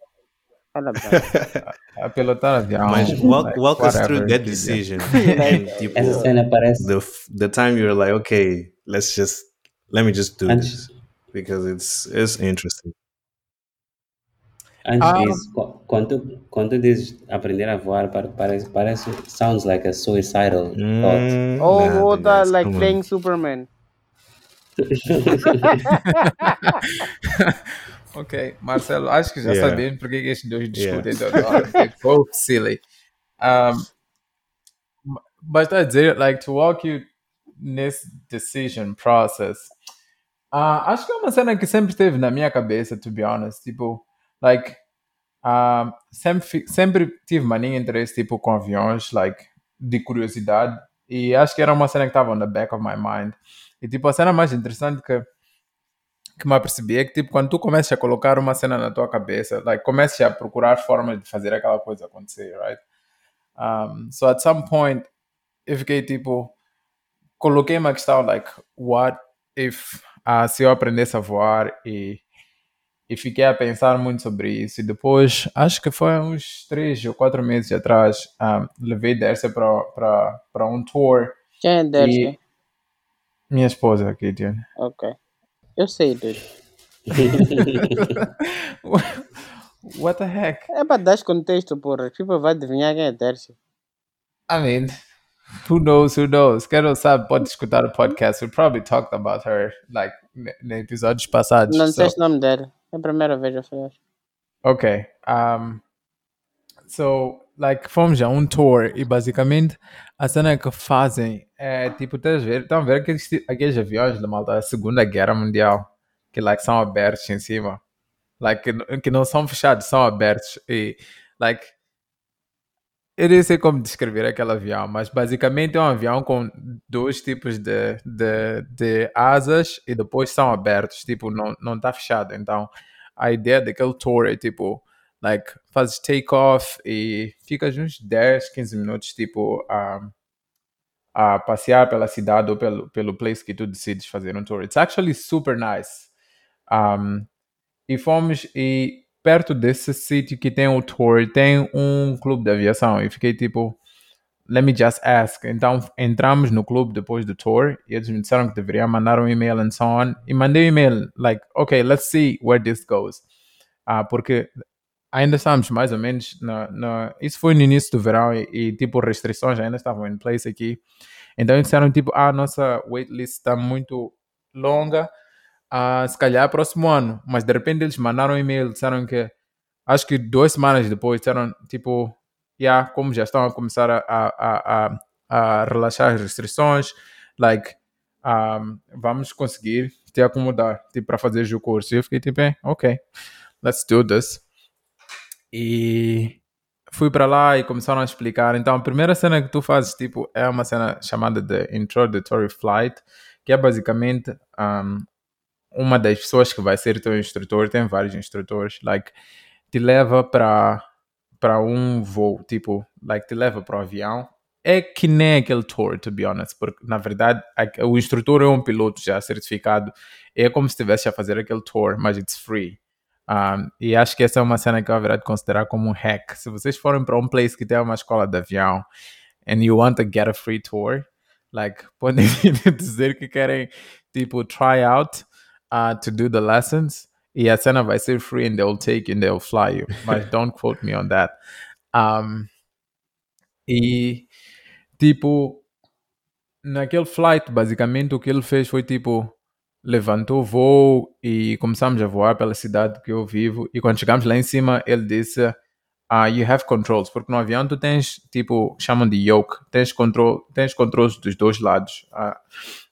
Speaker 2: Fala bem.
Speaker 1: a pilotar avião.
Speaker 3: Mas walk,
Speaker 1: like,
Speaker 3: walk us through that decision. And, tipo,
Speaker 4: Essa cena parece.
Speaker 3: the the time you're like, okay, let's just let me just do
Speaker 4: Antes,
Speaker 3: this because it's it's interesting.
Speaker 4: antes
Speaker 1: Ah.
Speaker 4: disso, quando, quando tu dizes aprender a voar, parece, parece. Sounds like a suicidal thought.
Speaker 3: Mm,
Speaker 2: Ou
Speaker 3: nah,
Speaker 2: outra,
Speaker 3: guys,
Speaker 2: like, playing Superman.
Speaker 1: Ok, Marcelo, acho que já
Speaker 3: Yeah.
Speaker 1: sabemos porque que estes dois
Speaker 3: Yeah.
Speaker 1: discutem toda hora. It's both silly. Um, but a dizer, like, to walk you nesse decision process, ah, acho que é uma cena que sempre esteve na minha cabeça, to be honest. Tipo, like, um, sempre, fi- sempre tive mania interesse, tipo, com aviões, like, de curiosidade. E acho que era uma cena que estava on the back of my mind. E, tipo, a cena mais interessante que que me apercebi é que, tipo, quando tu começas a colocar uma cena na tua cabeça, like, começas a procurar formas de fazer aquela coisa acontecer, right? Um, so, at some point, eu fiquei, tipo, coloquei uma questão, like, what if ah, se eu aprendesse a voar e, e fiquei a pensar muito sobre isso. E depois, acho que foi uns três ou quatro meses atrás, ah, levei Dersa para um tour.
Speaker 2: Quem é Dersa?
Speaker 1: Minha esposa, Gideon.
Speaker 2: Ok. Eu sei, dude.
Speaker 1: What the heck?
Speaker 2: É para dar contexto, porra. Tipo, vai adivinhar quem é Dersa.
Speaker 1: I mean, who knows? Who knows? Quem não sabe pode escutar o podcast. We probably talked about her like em episódios passados.
Speaker 2: Não
Speaker 1: so-
Speaker 2: sei o nome dela. É a primeira vez eu falei.
Speaker 1: Ok. Um, so, like, fomos a um tour e basicamente a cena que fazem é tipo, estás ver? Estão a ver aqueles, aqueles aviões da malta da Segunda Guerra Mundial que like, são abertos em cima. Like, que, que não são fechados, são abertos. E, like, eu nem sei como descrever aquele avião, mas basicamente é um avião com dois tipos de, de, de asas e depois são abertos, tipo, não, não tá fechado. Então, a ideia daquele tour é tipo, like, fazes take-off e ficas uns 10, 15 minutos, tipo, a, a passear pela cidade ou pelo, pelo place que tu decides fazer um tour. It's actually super nice. Um, e fomos e perto desse sítio que tem o tour tem um clube de aviação e fiquei tipo let me just ask então entramos no clube depois do tour e eles me disseram que deveria mandar um e-mail and so on e mandei um e-mail like okay let's see where this goes ah porque ainda estamos mais ou menos na, na isso foi no início do verão e, e, tipo restrições ainda estavam em place aqui então eles disseram tipo ah nossa waitlist está muito longa ah, se calhar próximo ano, mas de repente eles mandaram um e-mail, disseram que acho que duas semanas depois disseram tipo, yeah, como já estão a começar a, a, a, a, relaxar as restrições, like, um, vamos conseguir te acomodar tipo, para fazer o curso. E eu fiquei tipo, eh, ok, let's do this. E fui para lá e começaram a explicar. Então, a primeira cena que tu fazes tipo, é uma cena chamada de Introductory Flight, que é basicamente um, uma das pessoas que vai ser teu instrutor, tem vários instrutores, like, te leva para para um voo, tipo, like, te leva para o avião. É que nem aquele tour, to be honest, porque na verdade o instrutor é um piloto já certificado. É como se estivesse a fazer aquele tour, mas it's free. Um, e acho que essa é uma cena que eu haverá de considerar como um hack. Se vocês forem para um place que tem uma escola de avião and you want to get a free tour, like, podem dizer que querem, tipo, try out uh, to do the lessons. E a cena vai ser free and they'll take you and they'll fly you. But don't quote me on that. Um, e, tipo, naquele flight, basicamente, o que ele fez foi, tipo, levantou o voo e começamos a voar pela cidade que eu vivo. E quando chegamos lá em cima, ele disse: ah, You have controls. Porque no avião tu tens, tipo, chamam de yoke, tens, control, tens controles dos dois lados. Ah,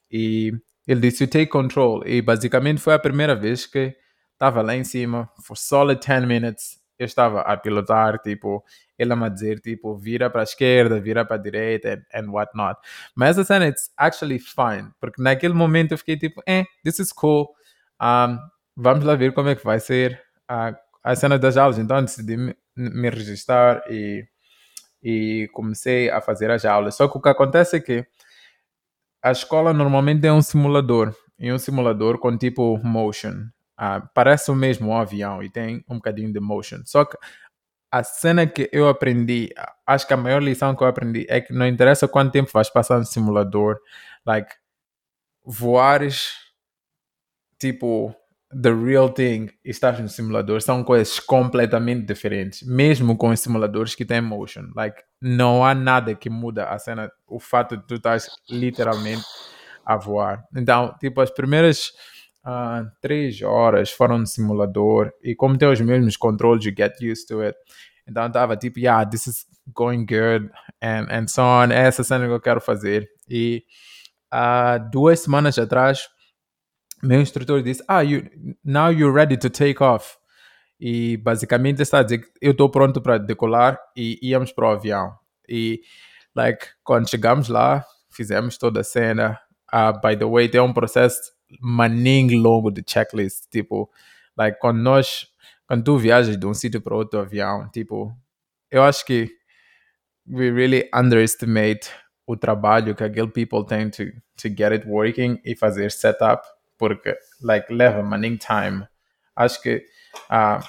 Speaker 1: e ele disse: You take control. E basicamente foi a primeira vez que estava lá em cima, for solid 10 minutes. Eu estava a pilotar, tipo, ele me dizer, tipo, vira para a esquerda, vira para a direita, and, and whatnot. Mas cena, it's actually fine, porque naquele momento eu fiquei tipo, eh, this is cool, um, vamos lá ver como é que vai ser a, a cena das aulas. Então decidi me, me registrar e, e comecei a fazer as aulas. Só que o que acontece é que a escola normalmente é um simulador, e um simulador com tipo motion. Ah, parece o mesmo um avião e tem um bocadinho de motion. Só que a cena que eu aprendi, acho que a maior lição que eu aprendi é que não interessa quanto tempo vais passar no simulador, like, voares, tipo, the real thing e estás no simulador são coisas completamente diferentes, mesmo com os simuladores que têm motion. Like, não há nada que muda a cena, o fato de tu estás literalmente a voar. Então, tipo, as primeiras uh, três horas foram no simulador e como tem os mesmos controles, you get used to it. Então estava tipo, yeah, this is going good and, and so on. É essa cena que eu quero fazer. E uh, duas semanas atrás, meu instrutor disse, ah, you, now you're ready to take off. E basicamente está a dizer que eu estou pronto para decolar e íamos para o avião. E, like, quando chegamos lá, fizemos toda a cena. Uh, by the way, tem um processo maninho longo de checklist. Tipo, like, quando nós, quando tu viajas de um sítio para outro avião, tipo, eu acho que we really underestimate o trabalho que aquele people tem to, to get it working e fazer setup. porque, like, leva maning time. Acho que ah,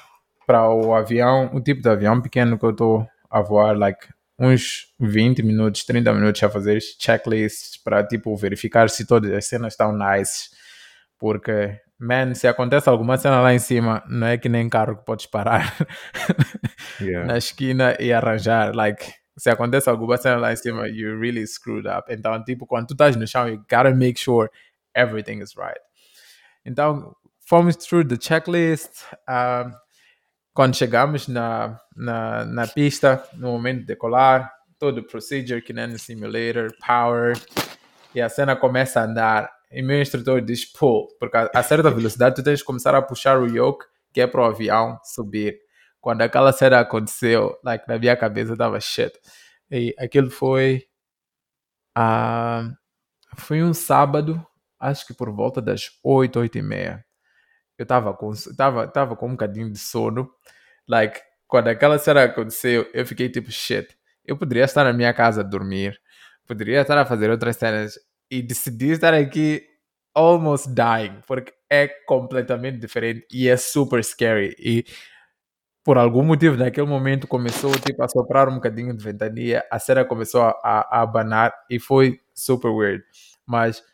Speaker 1: para o avião, o tipo de avião pequeno que eu estou a voar, like, uns 20 minutos, 30 minutos a fazer checklists para, tipo, verificar se todas as cenas estão nice. Porque, man, se acontece alguma cena lá em cima, não é que nem carro que podes parar
Speaker 3: Yeah.
Speaker 1: na esquina e arranjar. Like, se acontece alguma cena lá em cima, you really screwed up. Então, tipo, quando tu estás no chão, you gotta make sure everything is right. Então, fomos through the checklist. quando chegamos na, na, na pista, no momento de decolar, todo o procedure que nem no simulator, power, e a cena começa a andar. E meu instrutor diz pull, porque a, a certa velocidade tu tens que começar a puxar o yoke, que é para o avião subir. Quando aquela cena aconteceu, like, na minha cabeça estava shit. E aquilo foi. ah, foi um sábado, acho que por volta das 8, 8 e meia. Eu estava com, tava, tava com um bocadinho de sono. Like, quando aquela cena aconteceu, eu fiquei tipo, shit, eu poderia estar na minha casa a dormir, poderia estar a fazer outras cenas e decidi estar aqui almost dying, porque é completamente diferente e é super scary. E por algum motivo, naquele momento, começou tipo, a soprar um bocadinho de ventania, a cena começou a, a, abanar e foi super weird. Mas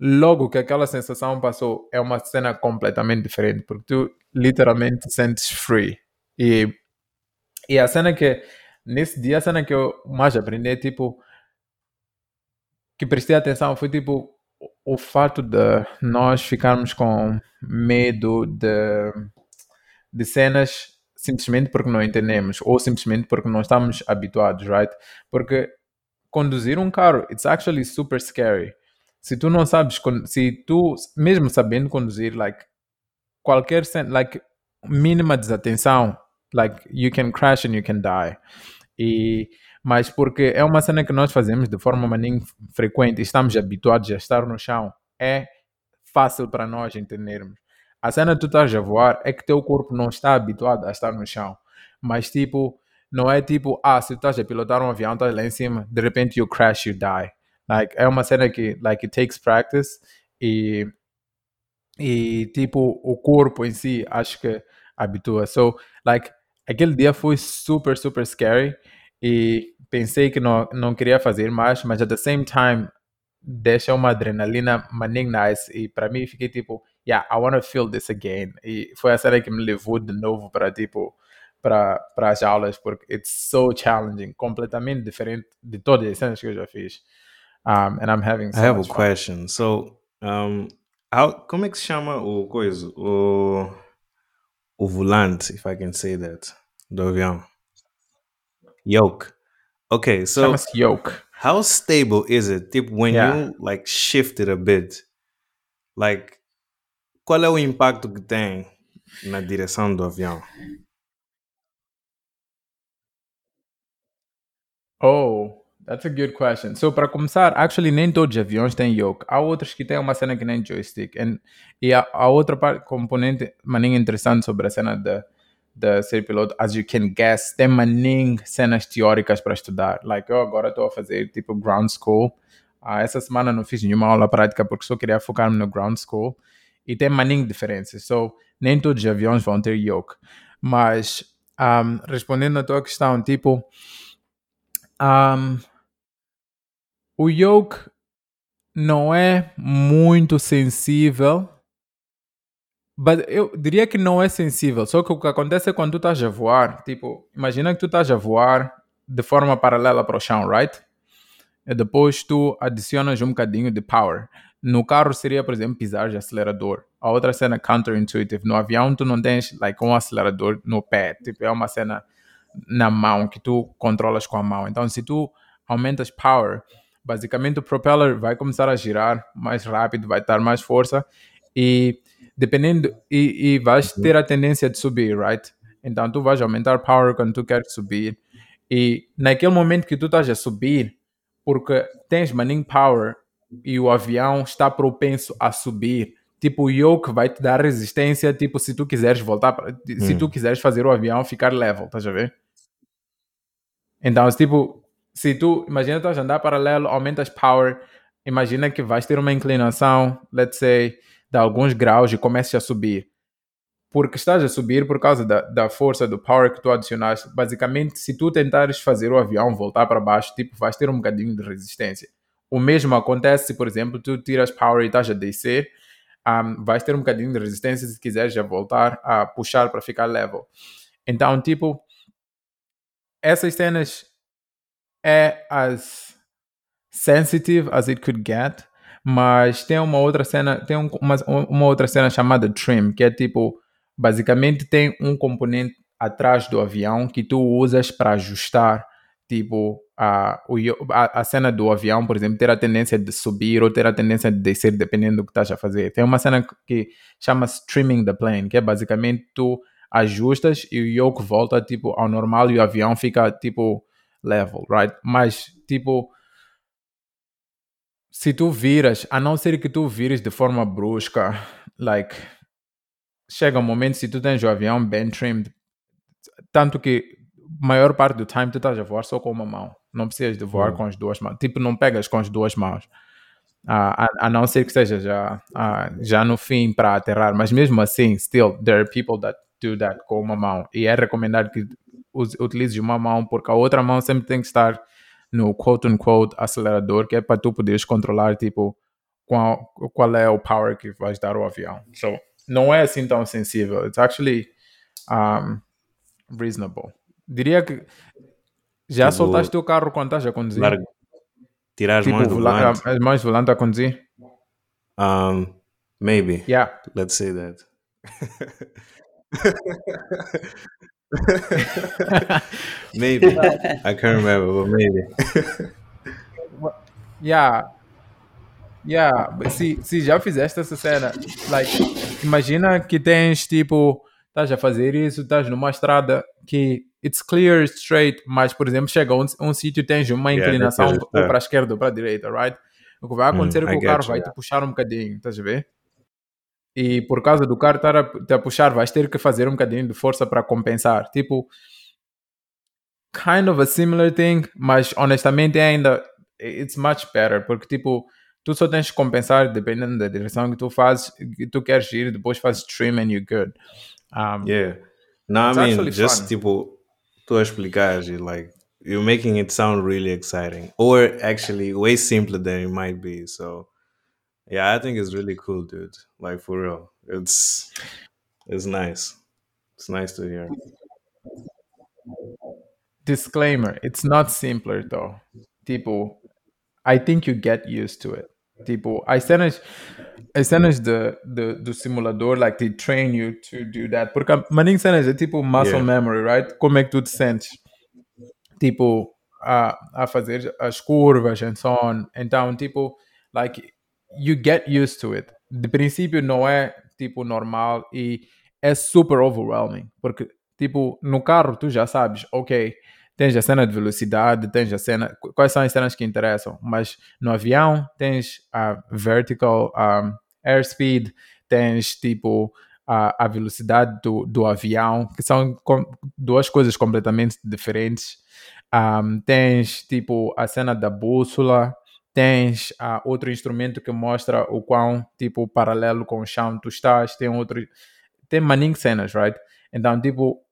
Speaker 1: logo que aquela sensação passou, é uma cena completamente diferente, porque tu literalmente te sentes free. E, e a cena que, nesse dia, a cena que eu mais aprendi é tipo, que prestei atenção foi tipo, o, fato de nós ficarmos com medo de, de cenas simplesmente porque não entendemos ou simplesmente porque não estamos habituados, right? Porque conduzir um carro, it's actually super scary. Se tu não sabes, se tu, mesmo sabendo conduzir, like, qualquer like, mínima desatenção, like, you can crash and you can die. E, mas porque é uma cena que nós fazemos de forma maninho frequente estamos habituados a estar no chão, é fácil para nós entendermos. A cena que tu estás a voar é que teu corpo não está habituado a estar no chão. Mas, tipo, não é tipo, ah, se tu estás a pilotar um avião, estás lá em cima, de repente you crash, you die. Like, é uma cena que, like, it takes practice e, e tipo, o corpo em si, acho que habitua. So, like, aquele dia foi super, super scary e pensei que não, não queria fazer mais, mas at the same time, deixa uma adrenalina maning nice e para mim fiquei tipo, yeah, I want to feel this again. E foi a cena que me levou de novo para tipo para as aulas porque it's so challenging, completamente diferente de todas as cenas que eu já fiz. Um, and I'm having so
Speaker 3: I have a
Speaker 1: fun.
Speaker 3: question. So, um, how, como é que se chama o coisa? O, o volante, if I can say that, do avião. Yoke. Okay, so
Speaker 1: yoke.
Speaker 3: how stable is it? Tipo, when
Speaker 1: Yeah.
Speaker 3: you like shift it a bit, like, qual é o impacto que tem na direção do avião?
Speaker 1: Oh, that's a good question. So, para começar, actually, nem todos os aviões têm yoke. Há outros que têm uma cena que nem joystick. And, e a, a outra parte, componente maninho interessante sobre a cena de, de ser piloto, as you can guess, tem maninho cenas teóricas para estudar. Like, eu agora estou a fazer tipo ground school. Ah, essa semana não fiz nenhuma aula prática porque só queria focar-me no ground school. E tem maninho diferenças. So, nem todos os aviões vão ter yoke. Mas, um, respondendo à tua questão, tipo... Um, o yoke não é muito sensível, but eu diria que não é sensível. Só que o que acontece é quando tu estás a voar, tipo, imagina que tu estás a voar de forma paralela para o chão, right? E depois tu adicionas um bocadinho de power. No carro seria, por exemplo, pisar de acelerador. A outra cena counterintuitive. No avião tu não tens like, um acelerador no pé. Tipo, é uma cena na mão que tu controlas com a mão. Então, se tu aumentas power, basicamente o propeller vai começar a girar mais rápido, vai dar mais força e dependendo e, e vais ter a tendência de subir, right? Então tu vais aumentar power quando tu queres subir e naquele momento que tu estás a subir, porque tens maning power e o avião está propenso a subir, tipo o yoke vai te dar resistência, tipo se tu quiseres voltar, pra, se tu quiseres fazer o avião ficar level, estás a ver? Então, tipo, se tu, imagina estás a andar paralelo, aumentas power, imagina que vais ter uma inclinação, let's say, de alguns graus e comeces a subir. Porque estás a subir por causa da, da força do power que tu adicionaste. Basicamente, se tu tentares fazer o avião voltar para baixo, tipo, vais ter um bocadinho de resistência. O mesmo acontece se, por exemplo, tu tiras power e estás a descer, um, vais ter um bocadinho de resistência se quiseres já voltar a puxar para ficar level. Então, tipo, essas cenas é as sensitive as it could get, mas tem uma outra cena, tem um, uma, uma outra cena chamada trim, que é tipo, basicamente tem um componente atrás do avião que tu usas para ajustar tipo a, a, a cena do avião, por exemplo, ter a tendência de subir ou ter a tendência de descer, dependendo do que estás a fazer. Tem uma cena que chama trimming the plane, que é basicamente tu ajustas e o yoke volta tipo ao normal e o avião fica tipo level, right? Mas tipo se tu viras, a não ser que tu vires de forma brusca, like chega um momento se tu tens o avião bem trimmed, tanto que maior parte do time tu estás a voar só com uma mão. Não precisas de voar uhum. com as duas mãos. Tipo, não pegas com as duas mãos. Uh, a, a, não ser que seja já, já no fim para aterrar. Mas mesmo assim, still, there are people that do that com uma mão. E é recomendado que utilizes uma mão, porque a outra mão sempre tem que estar no quote-unquote acelerador, que é para tu poderes controlar, tipo, qual, qual é o power que vais dar ao avião. So, não é assim tão sensível. It's actually um, reasonable. Diria que já tipo, soltaste o carro quando estás a conduzir? Largo.
Speaker 3: Tirar as tipo, mãos do volante.
Speaker 1: As mãos do volante a conduzir?
Speaker 3: Um, maybe.
Speaker 1: Yeah.
Speaker 3: Let's say that. maybe. I can't remember, but maybe.
Speaker 1: yeah. Yeah, se, se já fizeste essa cena, like, imagina que tens tipo, estás a fazer isso, estás numa estrada que it's clear, straight, mas por exemplo, chega um, um sítio tens uma inclinação yeah, ou para a esquerda ou para a direita, right? O que vai acontecer mm, é que o carro you, vai yeah. te puxar um bocadinho, estás a ver? E por causa do carro estar a te a puxar, vais ter que fazer um bocadinho de força para compensar. Tipo, kind of a similar thing, mas honestamente ainda it's much better, porque tipo, tu só tens que compensar dependendo da direção que tu fazes, que tu queres ir, depois fazes trim and you're good. Um,
Speaker 3: yeah. No, I mean, just fun. tipo, tu explicar, like, you're making it sound really exciting, or actually way simpler than it might be. So, yeah, I think it's really cool, dude. Like for real, it's it's nice. It's nice to hear.
Speaker 1: Disclaimer: It's not simpler though. Tipo, I think you get used to it. Tipo, as cenas, as cenas the the do simulador, like they train you to do that. Porque maninho cenas é tipo muscle yeah. memory, right? Como é que tu te sentes? Tipo, a, a fazer as curvas and so on. Então, tipo, like you get used to it. De princípio não é tipo normal e é super overwhelming, porque tipo no carro tu já sabes, ok, tens a cena de velocidade, tens a cena, quais são as cenas que interessam, mas no avião tens a vertical um, airspeed, tens tipo a, a velocidade do, do avião, que são com, duas coisas completamente diferentes. Um, tens tipo a cena da bússola, tens uh, outro instrumento que mostra o quão tipo paralelo com o chão tu estás, tem outro tem maning cenas, right? Então, tipo,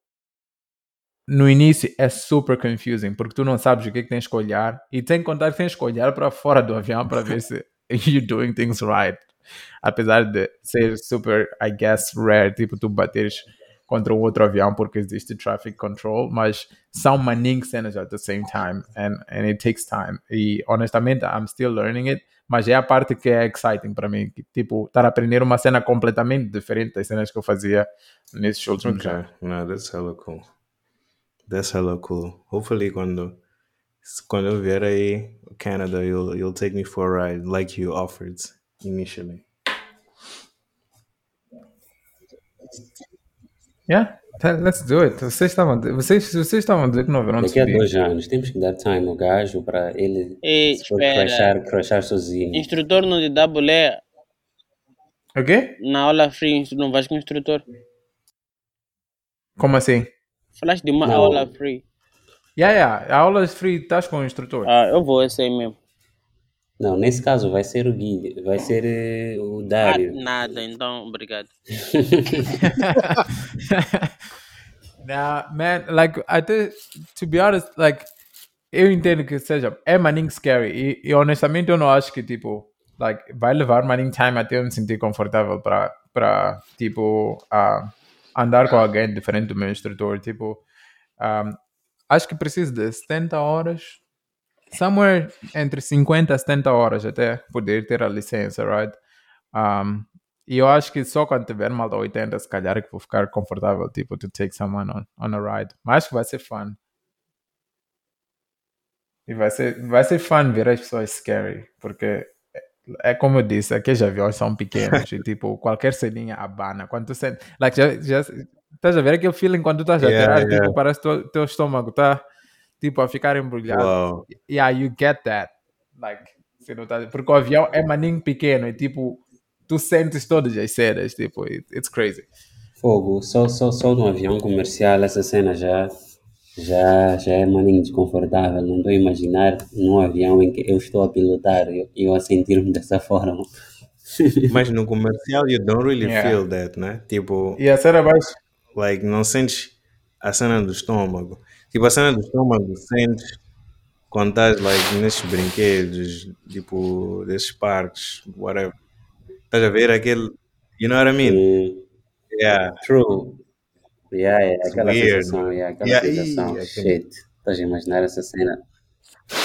Speaker 1: no início é super confusing, porque tu não sabes o que, é que tens que olhar, e tem que contar que tens que olhar para fora do avião para ver se you're doing things right. Apesar de ser super, I guess, rare, tipo, tu bateres contra um outro avião porque existe traffic control, mas são maning cenas at the same time and, and it takes time. E honestamente, I'm still learning it, mas é a parte que é exciting para mim, que, tipo, estar a aprender uma cena completamente diferente das cenas que eu fazia nesses últimos
Speaker 3: okay. anos. No, that's hella cool. That's hella cool. Hopefully quando quando eu vier aí Canada, you'll you'll take me for a ride like you offered initially.
Speaker 1: Yeah, let's do it. Vocês estavam, vocês, vocês estavam dizer que não haverão
Speaker 4: Daqui a dois anos, temos que dar time ao gajo para ele
Speaker 2: Ei,
Speaker 4: crashar, crashar sozinho.
Speaker 2: Instrutor no DWE.
Speaker 1: O quê?
Speaker 2: Na aula free, tu não vais com instrutor.
Speaker 1: Como assim?
Speaker 2: Falaste de uma não. aula free.
Speaker 1: Yeah, yeah. A aula free estás com o instrutor.
Speaker 2: Ah, eu vou, esse aí mesmo.
Speaker 4: Não, nesse caso vai ser o Gui, vai ser eh, o
Speaker 2: Ah,
Speaker 4: Dário.
Speaker 2: nada, então, obrigado.
Speaker 1: nah, man, like, até, to be honest, like, eu entendo que seja, é maninho scary. E, e honestamente eu não acho que, tipo, like, vai levar maninho time até eu me sentir confortável para, para tipo, ah, andar com alguém diferente do meu instrutor. Tipo, um, acho que preciso de 70 horas, somewhere entre 50 a 70 horas até poder ter a licença, right? Um, e eu acho que só quando tiver mal da 80, se calhar é que vou ficar confortável, tipo, to take someone on, on a ride. Mas acho que vai ser fun. E vai ser, vai ser fun ver as pessoas scary, porque é, é como eu disse, aqueles aviões são pequenos e tipo, qualquer ceninha abana. Quando tu sente, like, já, já, estás a ver aquele feeling quando tu estás a
Speaker 3: Yeah,
Speaker 1: tirar,
Speaker 3: yeah.
Speaker 1: tipo, parece que teu, teu estômago tá, tipo, a ficar embrulhado.
Speaker 3: Wow.
Speaker 1: Yeah, you get that. Like, você não tá, porque o avião é maninho pequeno e tipo, tu sentes todas as cenas, tipo, it- it's crazy.
Speaker 4: Fogo, só, só, só no avião comercial essa cena já, já, já é maninho desconfortável. Não estou a imaginar num avião em que eu estou a pilotar e eu, eu a sentir-me dessa forma.
Speaker 3: Mas no comercial you don't really
Speaker 1: Yeah.
Speaker 3: feel that, né? Tipo,
Speaker 1: E a cena mais.
Speaker 3: like, não sentes a cena do estômago. Tipo, a cena do estômago sentes quando estás, like, nesses brinquedos, tipo, desses parques, whatever. Estás a ver aquele, you know what I mean?
Speaker 4: E,
Speaker 3: Yeah.
Speaker 4: true. Yeah, yeah, aquela
Speaker 3: weird,
Speaker 4: sensação, yeah, aquela
Speaker 3: Yeah,
Speaker 4: sensação.
Speaker 3: aquele-
Speaker 4: Shit. Estás a imaginar essa cena?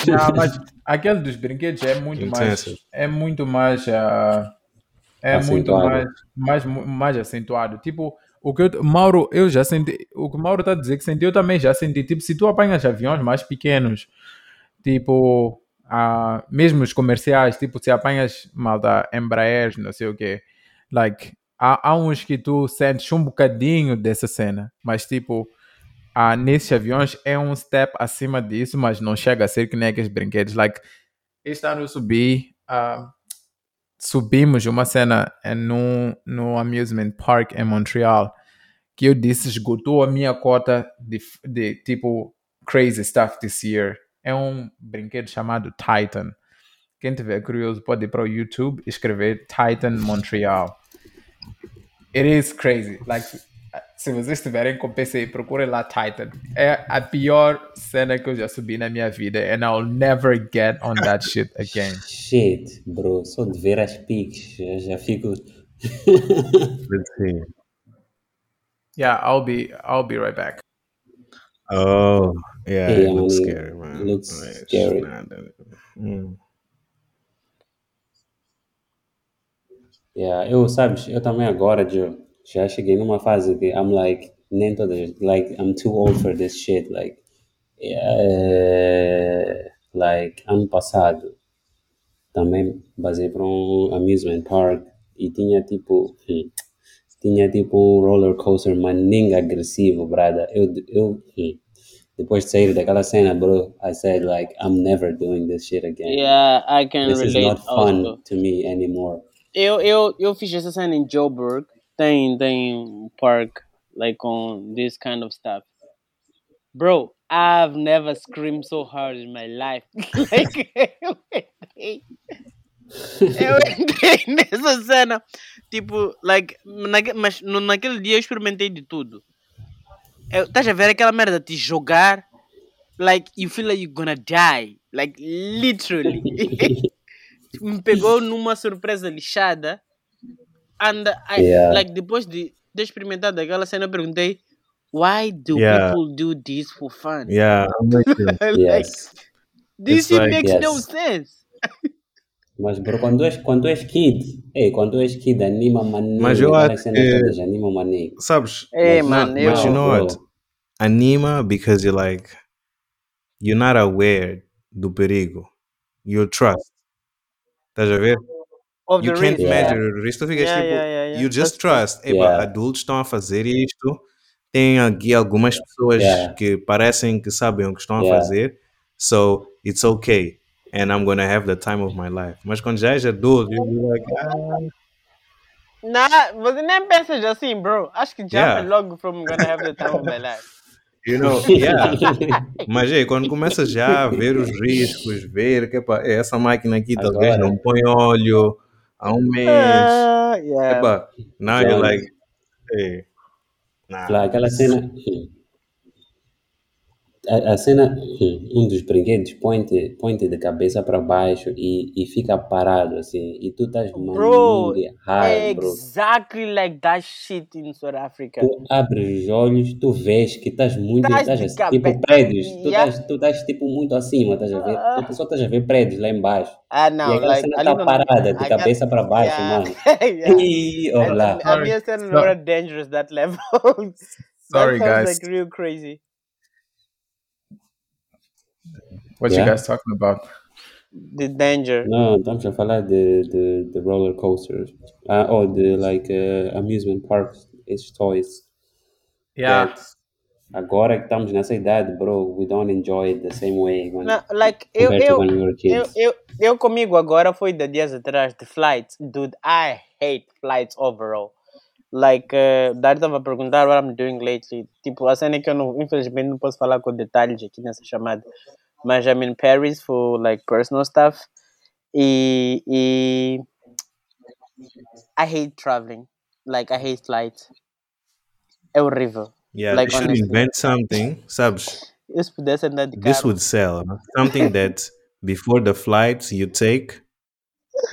Speaker 1: Não, mas aquele dos brinquedos é muito mais. É muito mais. ah, é muito
Speaker 4: Acentuado.
Speaker 1: mais, mais, mu- mais acentuado. Tipo, o que eu, Mauro, eu já senti. O que o Mauro está a dizer que sentiu, eu também já senti. Tipo, se tu apanhas aviões mais pequenos, tipo, ah, mesmo os comerciais, tipo, se apanhas malta Embraer, não sei o quê, like, há, há uns que tu sentes um bocadinho dessa cena, mas tipo, ah, nesses aviões é um step acima disso, mas não chega a ser que nem aqueles brinquedos. Like, este ano eu subi, ah, subimos uma cena eh, no, no amusement park em Montreal que eu disse esgotou a minha cota de, de tipo crazy stuff this year. É um brinquedo chamado Titan. Quem tiver curioso pode ir para o YouTube e escrever Titan Montreal. It is crazy. Like, se vocês estiverem com PC, procurem lá Titan. É a pior cena que eu já subi na minha vida. And I'll never get on that shit again.
Speaker 4: Shit, bro, só de ver as piques, já, já fico.
Speaker 3: Let's see.
Speaker 1: Yeah, I'll be I'll be right back.
Speaker 3: Oh, yeah,
Speaker 4: Yeah,
Speaker 3: it looks scary, man.
Speaker 4: looks
Speaker 3: It's
Speaker 4: scary.
Speaker 3: not Mm.
Speaker 4: Yeah, eu, sabes, eu também agora, Joe, já cheguei numa fase que I'm like, nem todas, like, I'm too old for this shit, like, eh, like, ano passado, também basei para um amusement park e tinha tipo, hum, tinha tipo um roller coaster maninho agressivo, brada, eu, eu, hum, depois de sair daquela cena, bro, I said like, I'm never doing this shit again.
Speaker 2: Yeah, I can
Speaker 4: This is
Speaker 2: relate
Speaker 4: not fun
Speaker 2: also.
Speaker 4: to me anymore.
Speaker 2: Eu, eu, eu fiz essa cena em Joburg. Tem, tem um park like on this kind of stuff. Bro, I've never screamed so hard in my life. like, eu entrei. Eu entrei nessa cena. Tipo, like, naque, mas no, naquele dia eu experimentei de tudo. Eu, estás a ver aquela merda de jogar? Like, you feel like you're gonna die. Like, literally. me pegou numa surpresa lixada. And I,
Speaker 4: Yeah.
Speaker 2: like, depois de ter experimentado aquela cena, eu perguntei: Why do
Speaker 3: Yeah.
Speaker 2: people do this for fun?
Speaker 3: Yeah,
Speaker 2: like,
Speaker 4: Yes.
Speaker 2: this
Speaker 3: like-
Speaker 2: makes no
Speaker 4: Yes.
Speaker 2: sense.
Speaker 4: Mas, bro, quando és, quando és kid, ei, quando és kid, anima maninho.
Speaker 3: Mas eu acho que-
Speaker 4: anima maninho.
Speaker 3: Sabes?
Speaker 2: Hey,
Speaker 4: Mas
Speaker 3: you know
Speaker 4: bro.
Speaker 3: what? Anima because you're like, you're not aware do perigo. You trust. Estás a ver?
Speaker 2: Of
Speaker 3: You
Speaker 2: the
Speaker 3: can't
Speaker 2: risk.
Speaker 4: Yeah.
Speaker 3: measure o risco. Tu ficas
Speaker 2: Yeah,
Speaker 3: tipo,
Speaker 2: yeah, yeah, yeah.
Speaker 3: you just trust.
Speaker 4: Yeah.
Speaker 3: adultos estão a fazer isto. Tem aqui algumas pessoas
Speaker 4: Yeah.
Speaker 3: que parecem que sabem o que estão a
Speaker 4: Yeah.
Speaker 3: fazer. So, it's okay. And I'm gonna have the time of my life. Mas quando já és adulto, you'll be like, ah,
Speaker 2: Nah, você nem pensa assim, bro. Acho que já
Speaker 3: Yeah.
Speaker 2: foi logo from gonna have the time of my life.
Speaker 3: You know, yeah. Mas é, quando começa já a ver os riscos, ver que epa, é, essa máquina aqui talvez
Speaker 4: Agora.
Speaker 3: não põe óleo há um mês.
Speaker 2: Ah, yeah.
Speaker 3: Epa, now you're
Speaker 4: Claro.
Speaker 3: like, hey, nah.
Speaker 4: Claro, aquela cena. A, a cena, um dos brinquedos põe-te põe de cabeça para baixo e, e fica parado assim. E tu estás
Speaker 2: Bro,
Speaker 4: maninho high, bro.
Speaker 2: exactly like that shit in South Africa.
Speaker 4: Tu abres os olhos, tu vês que estás muito.
Speaker 2: Estás
Speaker 4: Estás
Speaker 2: de
Speaker 4: assim, tipo prédios. Tu
Speaker 2: Yeah.
Speaker 4: estás, tu estás tipo muito acima, estás a ver?
Speaker 2: Ah.
Speaker 4: Tu só estás a ver prédios lá embaixo.
Speaker 2: Ah,
Speaker 4: e
Speaker 2: não,
Speaker 4: aquela
Speaker 2: like,
Speaker 4: cena está parada, de
Speaker 2: I
Speaker 4: cabeça para baixo,
Speaker 2: yeah.
Speaker 4: mano.
Speaker 2: yeah.
Speaker 4: E olá.
Speaker 2: A, a minha cena não
Speaker 1: Sorry.
Speaker 2: era dangerous that level.
Speaker 1: Sorry,
Speaker 2: that sounds
Speaker 1: guys.
Speaker 2: like real crazy.
Speaker 1: What
Speaker 4: Yeah.
Speaker 1: you guys talking about?
Speaker 2: The danger.
Speaker 4: Não, estamos a falar the, de, de roller coasters. Ah, ou de like uh, amusement parks, it's toys.
Speaker 1: Yeah.
Speaker 4: that agora que estamos nessa idade, bro, we don't enjoy it the same way when,
Speaker 2: Não, like, eu,
Speaker 4: compared to
Speaker 2: eu,
Speaker 4: when we were
Speaker 2: eu,
Speaker 4: kids.
Speaker 2: eu, eu comigo agora foi de dias atrás de flights. Dude, I hate flights overall. Like, uh, Dari estava a perguntar what I'm doing lately. Tipo, a cena é que eu não, infelizmente não posso falar com detalhes aqui nessa chamada. Mas I'm in Paris for like personal stuff. E, e I hate traveling. Like, I hate flights. É horrível.
Speaker 3: Yeah,
Speaker 2: Like,
Speaker 3: they should
Speaker 2: honestly.
Speaker 3: invent something, sabes?
Speaker 2: Eu se pudesse
Speaker 3: This would sell. Something that before the flights you take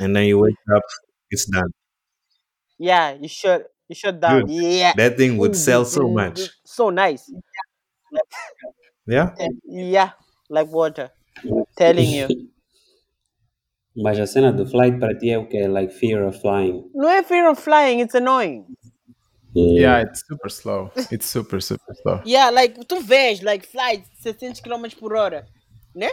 Speaker 3: and then you wake up, it's done.
Speaker 2: Yeah, you shut, you shut down.
Speaker 3: Dude,
Speaker 2: yeah.
Speaker 3: That thing would mm, sell mm, so
Speaker 2: Mm,
Speaker 3: much. Mm.
Speaker 2: So nice.
Speaker 3: Yeah?
Speaker 2: Yeah, like water. Telling you.
Speaker 4: Mas a cena do flight para ti é o que? Like fear of flying.
Speaker 2: No é fear of flying, it's annoying.
Speaker 1: Yeah, it's super slow. It's super, super slow.
Speaker 2: Yeah, like tu vês, like flight 600 km por hora, né?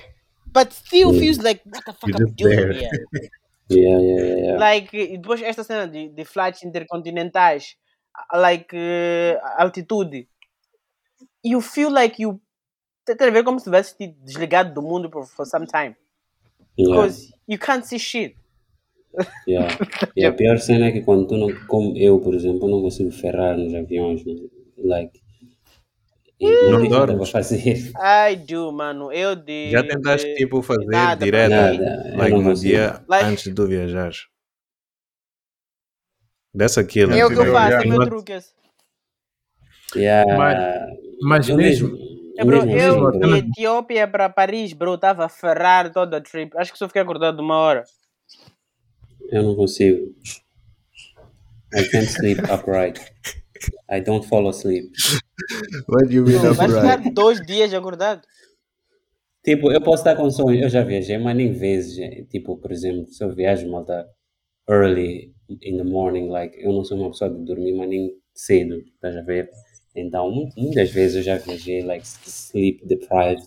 Speaker 2: But still feels like what the fuck
Speaker 3: You're
Speaker 2: I'm doing
Speaker 3: there.
Speaker 2: here.
Speaker 4: Yeah, yeah, yeah, yeah.
Speaker 2: Like, e depois esta cena de, de flights intercontinentais, like uh, altitude, you feel like you tem a ver como se tivesse te desligado do mundo for, for some time.
Speaker 4: yeah.
Speaker 2: Because you can't see shit.
Speaker 4: Yeah. E a pior cena é que quando tu não, como eu, por exemplo, não consigo ferrar nos aviões, né? like, e
Speaker 3: Não
Speaker 4: é
Speaker 3: dormes?
Speaker 4: fazer?
Speaker 2: I do, mano. Eu de.
Speaker 3: Já tentaste tipo fazer
Speaker 2: nada,
Speaker 3: direto,
Speaker 4: Nada,
Speaker 3: like no dia
Speaker 2: Like-
Speaker 3: antes de tu viajares? That's a killer.
Speaker 2: É o que eu
Speaker 3: tipo,
Speaker 2: faço, é meu truque. esse.
Speaker 4: Yeah.
Speaker 1: Mas- Mas mesmo,
Speaker 2: É, bro, eu de Etiópia para Paris, bro, estava a ferrar toda a trip. Acho que só fiquei acordado uma hora.
Speaker 4: Eu não consigo. I can't sleep upright. I don't fall asleep.
Speaker 3: What do you mean
Speaker 2: Não, vai
Speaker 3: upright?
Speaker 2: ficar dois dias acordado.
Speaker 4: Tipo, eu posso estar com sono, eu já viajei, mas nem vezes. Tipo, por exemplo, se eu viajo, malta, early in the morning, like, eu não sou uma pessoa de dormir, mas nem cedo, estás a ver? Então, mu- muitas vezes eu já viajei, like, sleep deprived,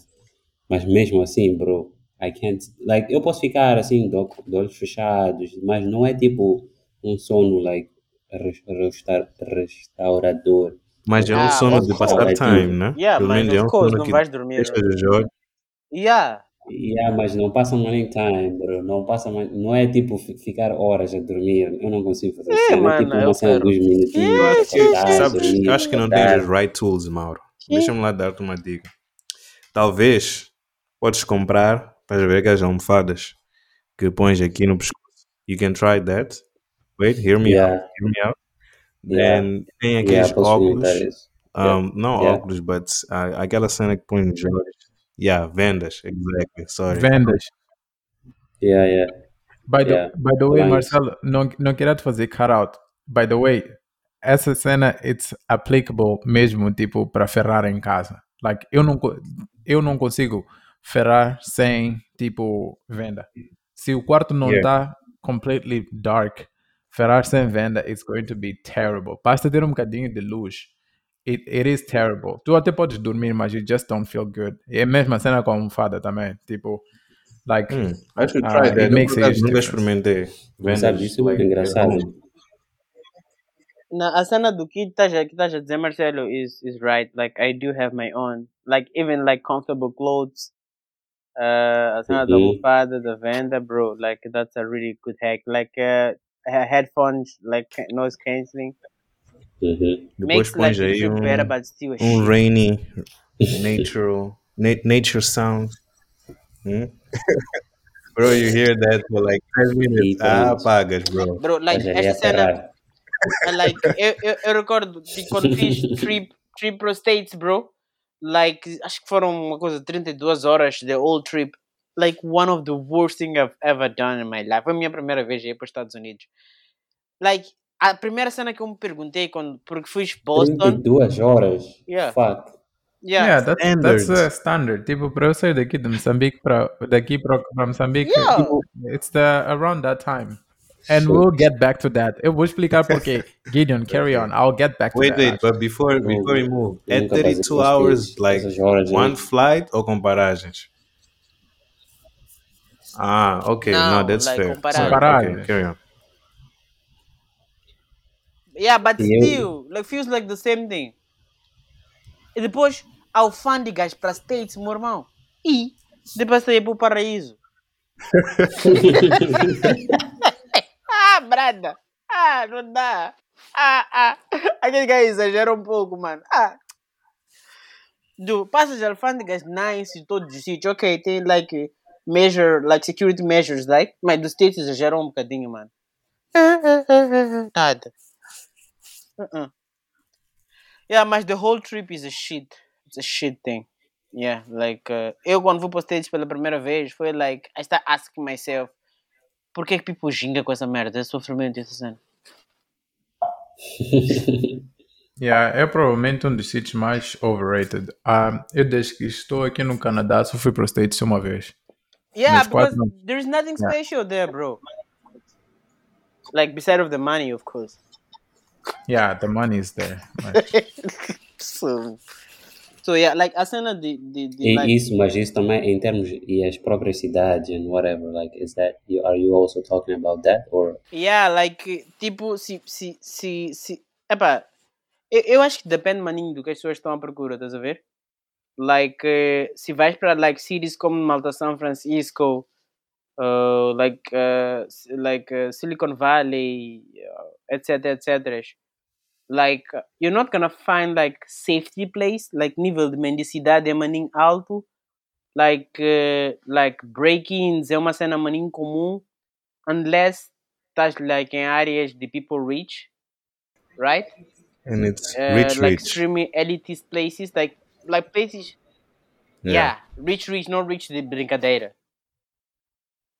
Speaker 4: mas mesmo assim, bro, I can't, like, eu posso ficar assim, de, olhos fechados, mas não é tipo um sono, like, res- resta- restaurador.
Speaker 3: Mas é um
Speaker 2: Ah,
Speaker 3: sono de passar time, né?
Speaker 2: Yeah,
Speaker 3: Pelo
Speaker 2: mas
Speaker 3: menos é um
Speaker 2: course,
Speaker 3: sono
Speaker 2: não
Speaker 3: que
Speaker 2: vais dormir. Yeah.
Speaker 4: Yeah, mas não passa nem time, bro. Não passa mais, não é tipo fi- ficar horas a dormir. Eu não consigo fazer
Speaker 2: É,
Speaker 4: isso. É
Speaker 2: mano,
Speaker 4: tipo
Speaker 2: eu
Speaker 4: uma cena de
Speaker 2: quero.
Speaker 4: dois minutinhos.
Speaker 2: Yeah,
Speaker 4: acordar,
Speaker 3: Sabes,
Speaker 4: dormir,
Speaker 3: acho que não tens os right tools, Mauro. Deixa-me lá dar-te uma dica. Talvez podes comprar, estás a ver aquelas almofadas que pões aqui no pescoço. You can try that. Wait, hear me
Speaker 4: Yeah.
Speaker 3: out. Hear me out.
Speaker 4: Yeah.
Speaker 3: Then tem
Speaker 4: Yeah,
Speaker 3: aqueles
Speaker 4: posso
Speaker 3: óculos. Um, Não
Speaker 4: Yeah.
Speaker 3: óculos, but ah, aquela cena que põe nos olhos. Yeah, vendas, exactly. Sorry.
Speaker 1: vendas.
Speaker 4: Yeah, yeah.
Speaker 1: By the,
Speaker 4: Yeah.
Speaker 1: by the way,
Speaker 4: Nice.
Speaker 1: Marcelo, não, não queria te fazer cut out. By the way, essa cena it's applicable mesmo tipo para ferrar em casa. Like eu não eu não consigo ferrar sem tipo venda. Se o quarto não
Speaker 3: Yeah.
Speaker 1: está completely dark, ferrar sem venda it's going to be terrible. Basta ter um bocadinho de luz. It, it is terrible. Tu até podes dormir, mas you just don't feel good. E é a mesma cena com a almofada também. Tipo, like,
Speaker 3: Hmm, I should
Speaker 1: Ah,
Speaker 3: try
Speaker 1: it
Speaker 3: that. Eu,
Speaker 1: makes
Speaker 3: por
Speaker 1: a
Speaker 3: acaso,
Speaker 1: huge
Speaker 3: nunca
Speaker 1: difference.
Speaker 3: experimentei.
Speaker 4: Não
Speaker 3: Vendas,
Speaker 4: sabe, isso é muito
Speaker 3: like,
Speaker 4: engraçado.
Speaker 3: at home.
Speaker 2: Na, a cena do que estás a, que estás a dizer, Marcelo, is, is right. Like, I do have my own. Like, even like comfortable clothes. Uh, a cena da
Speaker 4: Uhum.
Speaker 2: almofada, da venda, bro. Like, that's a really good hack. Like, uh, he- headphones, like ca- noise cancelling.
Speaker 4: Uhum.
Speaker 3: Depois
Speaker 2: Makes like
Speaker 3: pões
Speaker 2: you
Speaker 3: aí
Speaker 2: feel better,
Speaker 3: um,
Speaker 2: but still a
Speaker 3: um rainy, natural na- nature sounds. Hmm? bro, you hear that for like 10 minutes. Ah,
Speaker 4: Literalmente.
Speaker 3: pagas, bro.
Speaker 2: Bro, like,
Speaker 4: Mas aí
Speaker 2: esta cena, like, eu, eu, eu recordo de quando fiz trip, trip pro States, bro. Like, acho que foram uma coisa, 32 horas the whole trip. Like, one of the worst thing I've ever done in my life. Foi a minha primeira vez a ir para os Estados Unidos. Like, a primeira cena que eu me perguntei, quando, porque fui Boston.
Speaker 4: 32 horas.
Speaker 2: Yeah.
Speaker 4: Fuck.
Speaker 2: Yeah.
Speaker 1: Yeah, that's, that's
Speaker 3: Standards.
Speaker 1: uh, standard. Tipo, para eu sair daqui de Moçambique para daqui para Moçambique,
Speaker 2: Yeah.
Speaker 1: tipo, it's the around that time. And we'll get back to that. Eu vou explicar porque. Gideon, carry on. I'll get back to
Speaker 3: Wait,
Speaker 1: that.
Speaker 3: wait,
Speaker 1: actually.
Speaker 3: but before before we move, é
Speaker 4: passei
Speaker 3: 32
Speaker 4: por
Speaker 3: hours like one flight ou com paragens? Ah, okay, no,
Speaker 2: No,
Speaker 3: that's
Speaker 2: like
Speaker 3: fair.
Speaker 2: com Paragens.
Speaker 3: okay, carry on.
Speaker 2: Yeah, but still, like feels like the same thing. E depois, alfândegas para States, meu irmão. E depois sair para o paraíso. ah, brada. Ah, não dá. Ah, ah. Aquele cara exagera um pouco, mano. Ah. Do, passas de alfândegas nice em todos os sítios. Ok, tem like measure, like security measures, like. Mas dos States exageram um bocadinho, mano. Nada. Uh-uh. Yeah, mas the whole trip is a shit. It's a shit thing. Yeah, like, uh, eu quando fui para os States pela primeira vez, foi like, I start asking myself, por que que people ginga com essa merda? É sofrimento essa cena.
Speaker 1: Yeah, é provavelmente um dos sítios mais overrated. Um, eu desde que estou aqui no Canadá só fui para os States uma vez.
Speaker 2: Yeah,
Speaker 1: quase
Speaker 2: because
Speaker 1: não.
Speaker 2: there's nothing
Speaker 1: Yeah.
Speaker 2: special there, bro. Like, beside of the money, of course.
Speaker 1: Yeah, the money is there. Mas,
Speaker 2: So, so yeah, like, a cena de, de, de
Speaker 4: E
Speaker 2: like,
Speaker 4: isso, mas isso também em termos e as próprias cidades and whatever, like is that you are you also talking about that or
Speaker 2: Yeah, like, tipo, se, se, se, se, epá, eu, eu acho que depende, maninho, do que as pessoas estão à procura, estás a ver? Like, eh, se vais para, like, cities como Malta, São Francisco, uh, like, uh, like uh, Silicon Valley, uh, etc, etc, like, uh, you're not gonna find, like, safety place, like, nível de mendicidade é maninho alto, like, uh, like, break-ins é uma cena maninho comum, unless estás like em áreas the people rich, right?
Speaker 3: And it's
Speaker 2: Uh,
Speaker 3: rich,
Speaker 2: like
Speaker 3: rich.
Speaker 2: extremely elitist places, like like places. Yeah. rich, rich, not rich the brincadeira.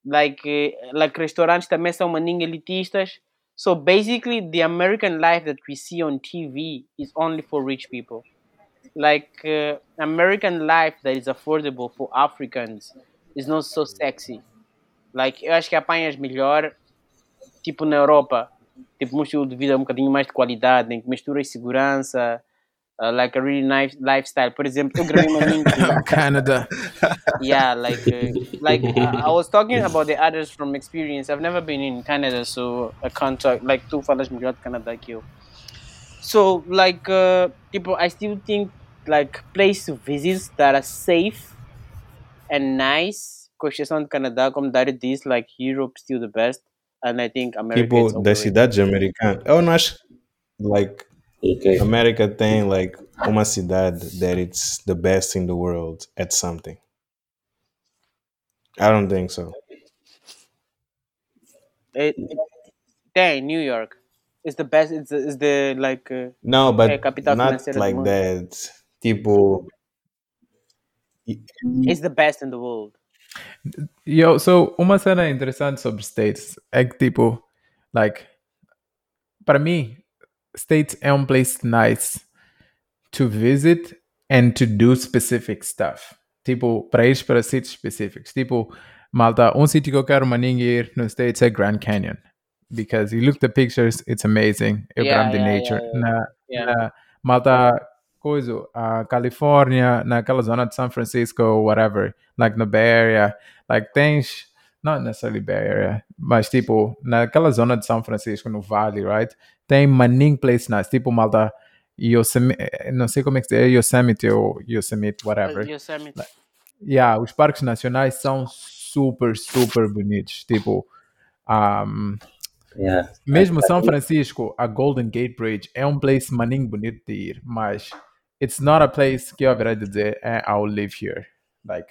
Speaker 2: Like uh, like restaurantes também são maninho elitistas. So basically, the American life that we see on TV is only for rich people. Like uh, American life that is affordable for Africans is not so sexy. Like eu acho que apanhas melhor tipo na Europa, tipo um estilo de vida um bocadinho mais de qualidade, em que misturas segurança, uh, like a really nice lifestyle. Por exemplo, eu gravei uma link,
Speaker 1: Canada.
Speaker 2: yeah, like uh, like uh, I was talking about the others from experience. I've never been in Canada, so I can't talk. Like tu falas melhor de Canadá que eu. So like uh, people, I still think like place to visit that are safe and nice. Exceção de Canadá, como Dari diz, like Europe still the best, and I think America
Speaker 3: Tipo das
Speaker 2: overrated.
Speaker 3: cidades americanas. Eu não acho like
Speaker 4: okay.
Speaker 3: America tem like uma cidade that it's the best in the world at something. I don't think so.
Speaker 2: It, it, dang, New York. is the best. It's the, it's the like. Uh,
Speaker 3: No, but
Speaker 2: É a capital
Speaker 3: not like that. Tipo,
Speaker 2: it's the best in the world.
Speaker 1: Yo, so uma cena interessante sobre States é que, tipo, like, para mim, States é um place nice to visit and to do specific stuff. Tipo, para ir para sítios específicos. Tipo, malta, um sítio que eu quero maninho ir nos States é Grand Canyon. Because you look at the pictures, it's amazing. Eu
Speaker 2: Yeah,
Speaker 1: the
Speaker 2: yeah,
Speaker 1: nature.
Speaker 2: yeah, yeah.
Speaker 1: Na,
Speaker 2: Yeah.
Speaker 1: na malta, coisa, a Califórnia, naquela zona de San Francisco, whatever, like na Bay Area, like tens, not necessarily Bay Area, mas tipo, naquela zona de São Francisco, no Vale, right? Tem maning place nice, tipo malta, Yosemite, não sei como é que se diz, Yosemite ou Yosemite, whatever.
Speaker 2: Yosemite.
Speaker 1: Yeah, os parques nacionais são super, super bonitos, tipo, um,
Speaker 4: Yeah.
Speaker 1: mesmo São Francisco, a Golden Gate Bridge é um place maninho bonito de ir, mas it's not a place que eu haverá de dizer, eh, I'll live here. Like,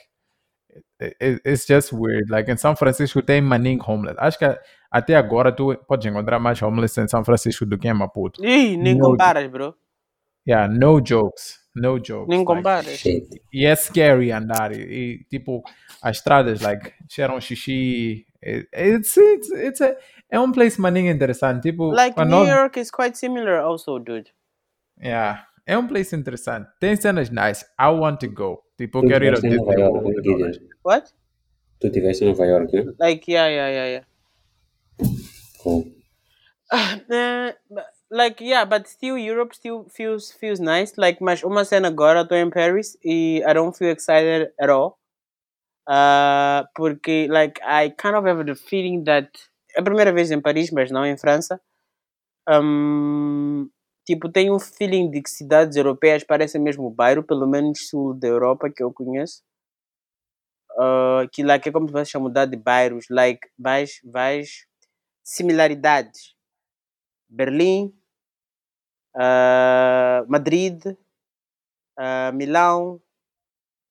Speaker 1: it, it- it's just weird. Like, em São Francisco tem maning homeless. Acho que até agora tu podes encontrar mais homeless em São Francisco do que em Maputo.
Speaker 2: Ih, nem
Speaker 1: No-
Speaker 2: comparas, bro.
Speaker 1: Yeah, no jokes. No jokes.
Speaker 2: Nem
Speaker 1: Like,
Speaker 2: comparas.
Speaker 4: Shit.
Speaker 1: e é scary andar. E, e, tipo, as estradas, like, cheiram xixi. It- It's, it's, it's a, é um place maninho interessante. Tipo,
Speaker 2: Like New York is quite similar also, dude.
Speaker 1: Yeah. É um place interessante. Tem cenas nice. I want to go. Tipo, eu quero ir ao
Speaker 4: estiveste em Nova
Speaker 1: Disney
Speaker 4: York,
Speaker 1: World.
Speaker 2: What?
Speaker 4: Tu estiveste em Nova York, né?
Speaker 2: Like, yeah, yeah, yeah, yeah.
Speaker 4: Cool.
Speaker 2: Uh, but- like yeah, but still Europe still feels feels nice. Like mas uma cena agora estou em Paris e I don't feel excited at all. Uh, porque like I kind of have the feeling that é a primeira vez em Paris, mas não em França. Um, tipo, tenho um feeling de que cidades europeias parecem mesmo o bairro, pelo menos sul da Europa que eu conheço. Uh, que like, é como se fosse mudar de bairros, like, vais, vais, similaridades. Berlim, ah, Madrid, ah, Milão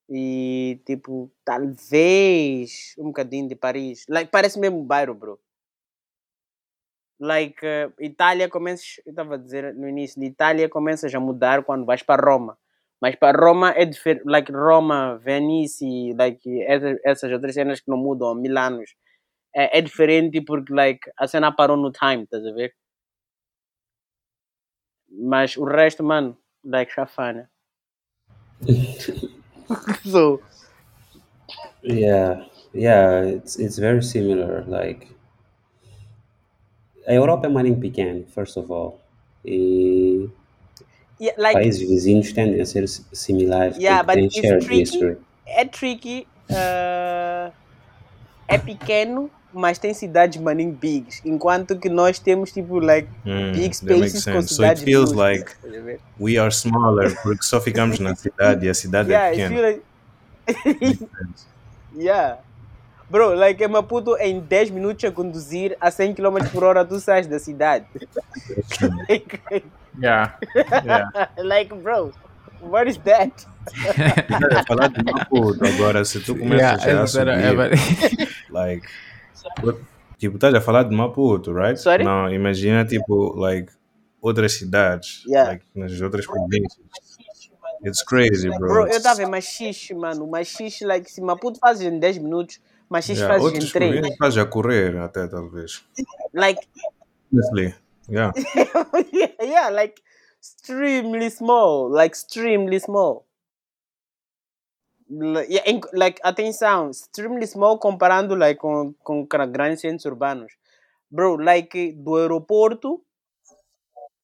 Speaker 2: e tipo, talvez um bocadinho de Paris. Like, parece mesmo bairro, bro. Like, eh, Itália começa, eu estava a dizer no início, de Itália começas a mudar quando vais para Roma. Mas para Roma é diferente, like Roma, Venice, like essas, essas outras cenas que não mudam, Milanos. É, é diferente porque like a cena parou no time, estás a ver? Mas o resto, mano, like chafana. so,
Speaker 4: Yeah, yeah, it's it's very similar. Like a Europa é maninho pequeno, first of all. E
Speaker 2: yeah, like
Speaker 4: países vizinhos tendem a ser si- similares
Speaker 2: Yeah, but
Speaker 4: têm
Speaker 2: it's
Speaker 4: shared
Speaker 2: tricky.
Speaker 4: history.
Speaker 2: é tricky, uh, é pequeno, mas tem cidades maninho bigs. Enquanto que nós temos tipo like
Speaker 3: Mm,
Speaker 2: big
Speaker 3: that makes
Speaker 2: spaces com
Speaker 3: sense. So it
Speaker 2: cidades
Speaker 3: feels like
Speaker 2: ver?
Speaker 3: we are smaller porque só ficamos na cidade e a cidade
Speaker 2: Yeah,
Speaker 3: é
Speaker 2: it
Speaker 3: pequena.
Speaker 2: like Yeah. Bro, like em Maputo, em 10 minutos a conduzir a 100 km por hora, tu sais da cidade. like,
Speaker 1: Yeah. Yeah.
Speaker 2: like, bro, what is that?
Speaker 3: Falar de Maputo agora, se tu começas
Speaker 1: yeah.
Speaker 3: a subir,
Speaker 1: é-
Speaker 3: like, tipo, estás a falar de Maputo, right?
Speaker 2: Sorry?
Speaker 3: Não, imagina, tipo, like, outras cidades,
Speaker 2: Yeah.
Speaker 3: like, nas outras províncias. It's crazy, bro.
Speaker 2: Bro, eu tava em Machixe, mano. Machixe, like, se Maputo fazes em 10 minutos,
Speaker 3: Yeah,
Speaker 2: fazes em
Speaker 3: outras
Speaker 2: 3.
Speaker 3: províncias estás a correr até, talvez.
Speaker 2: Like,
Speaker 3: Honestly, yeah.
Speaker 2: yeah, like, extremely small. Like, extremely small. Like, yeah, like, atenção, extremely small comparando, like, com, com gra- grandes centros urbanos. Bro, like, do aeroporto,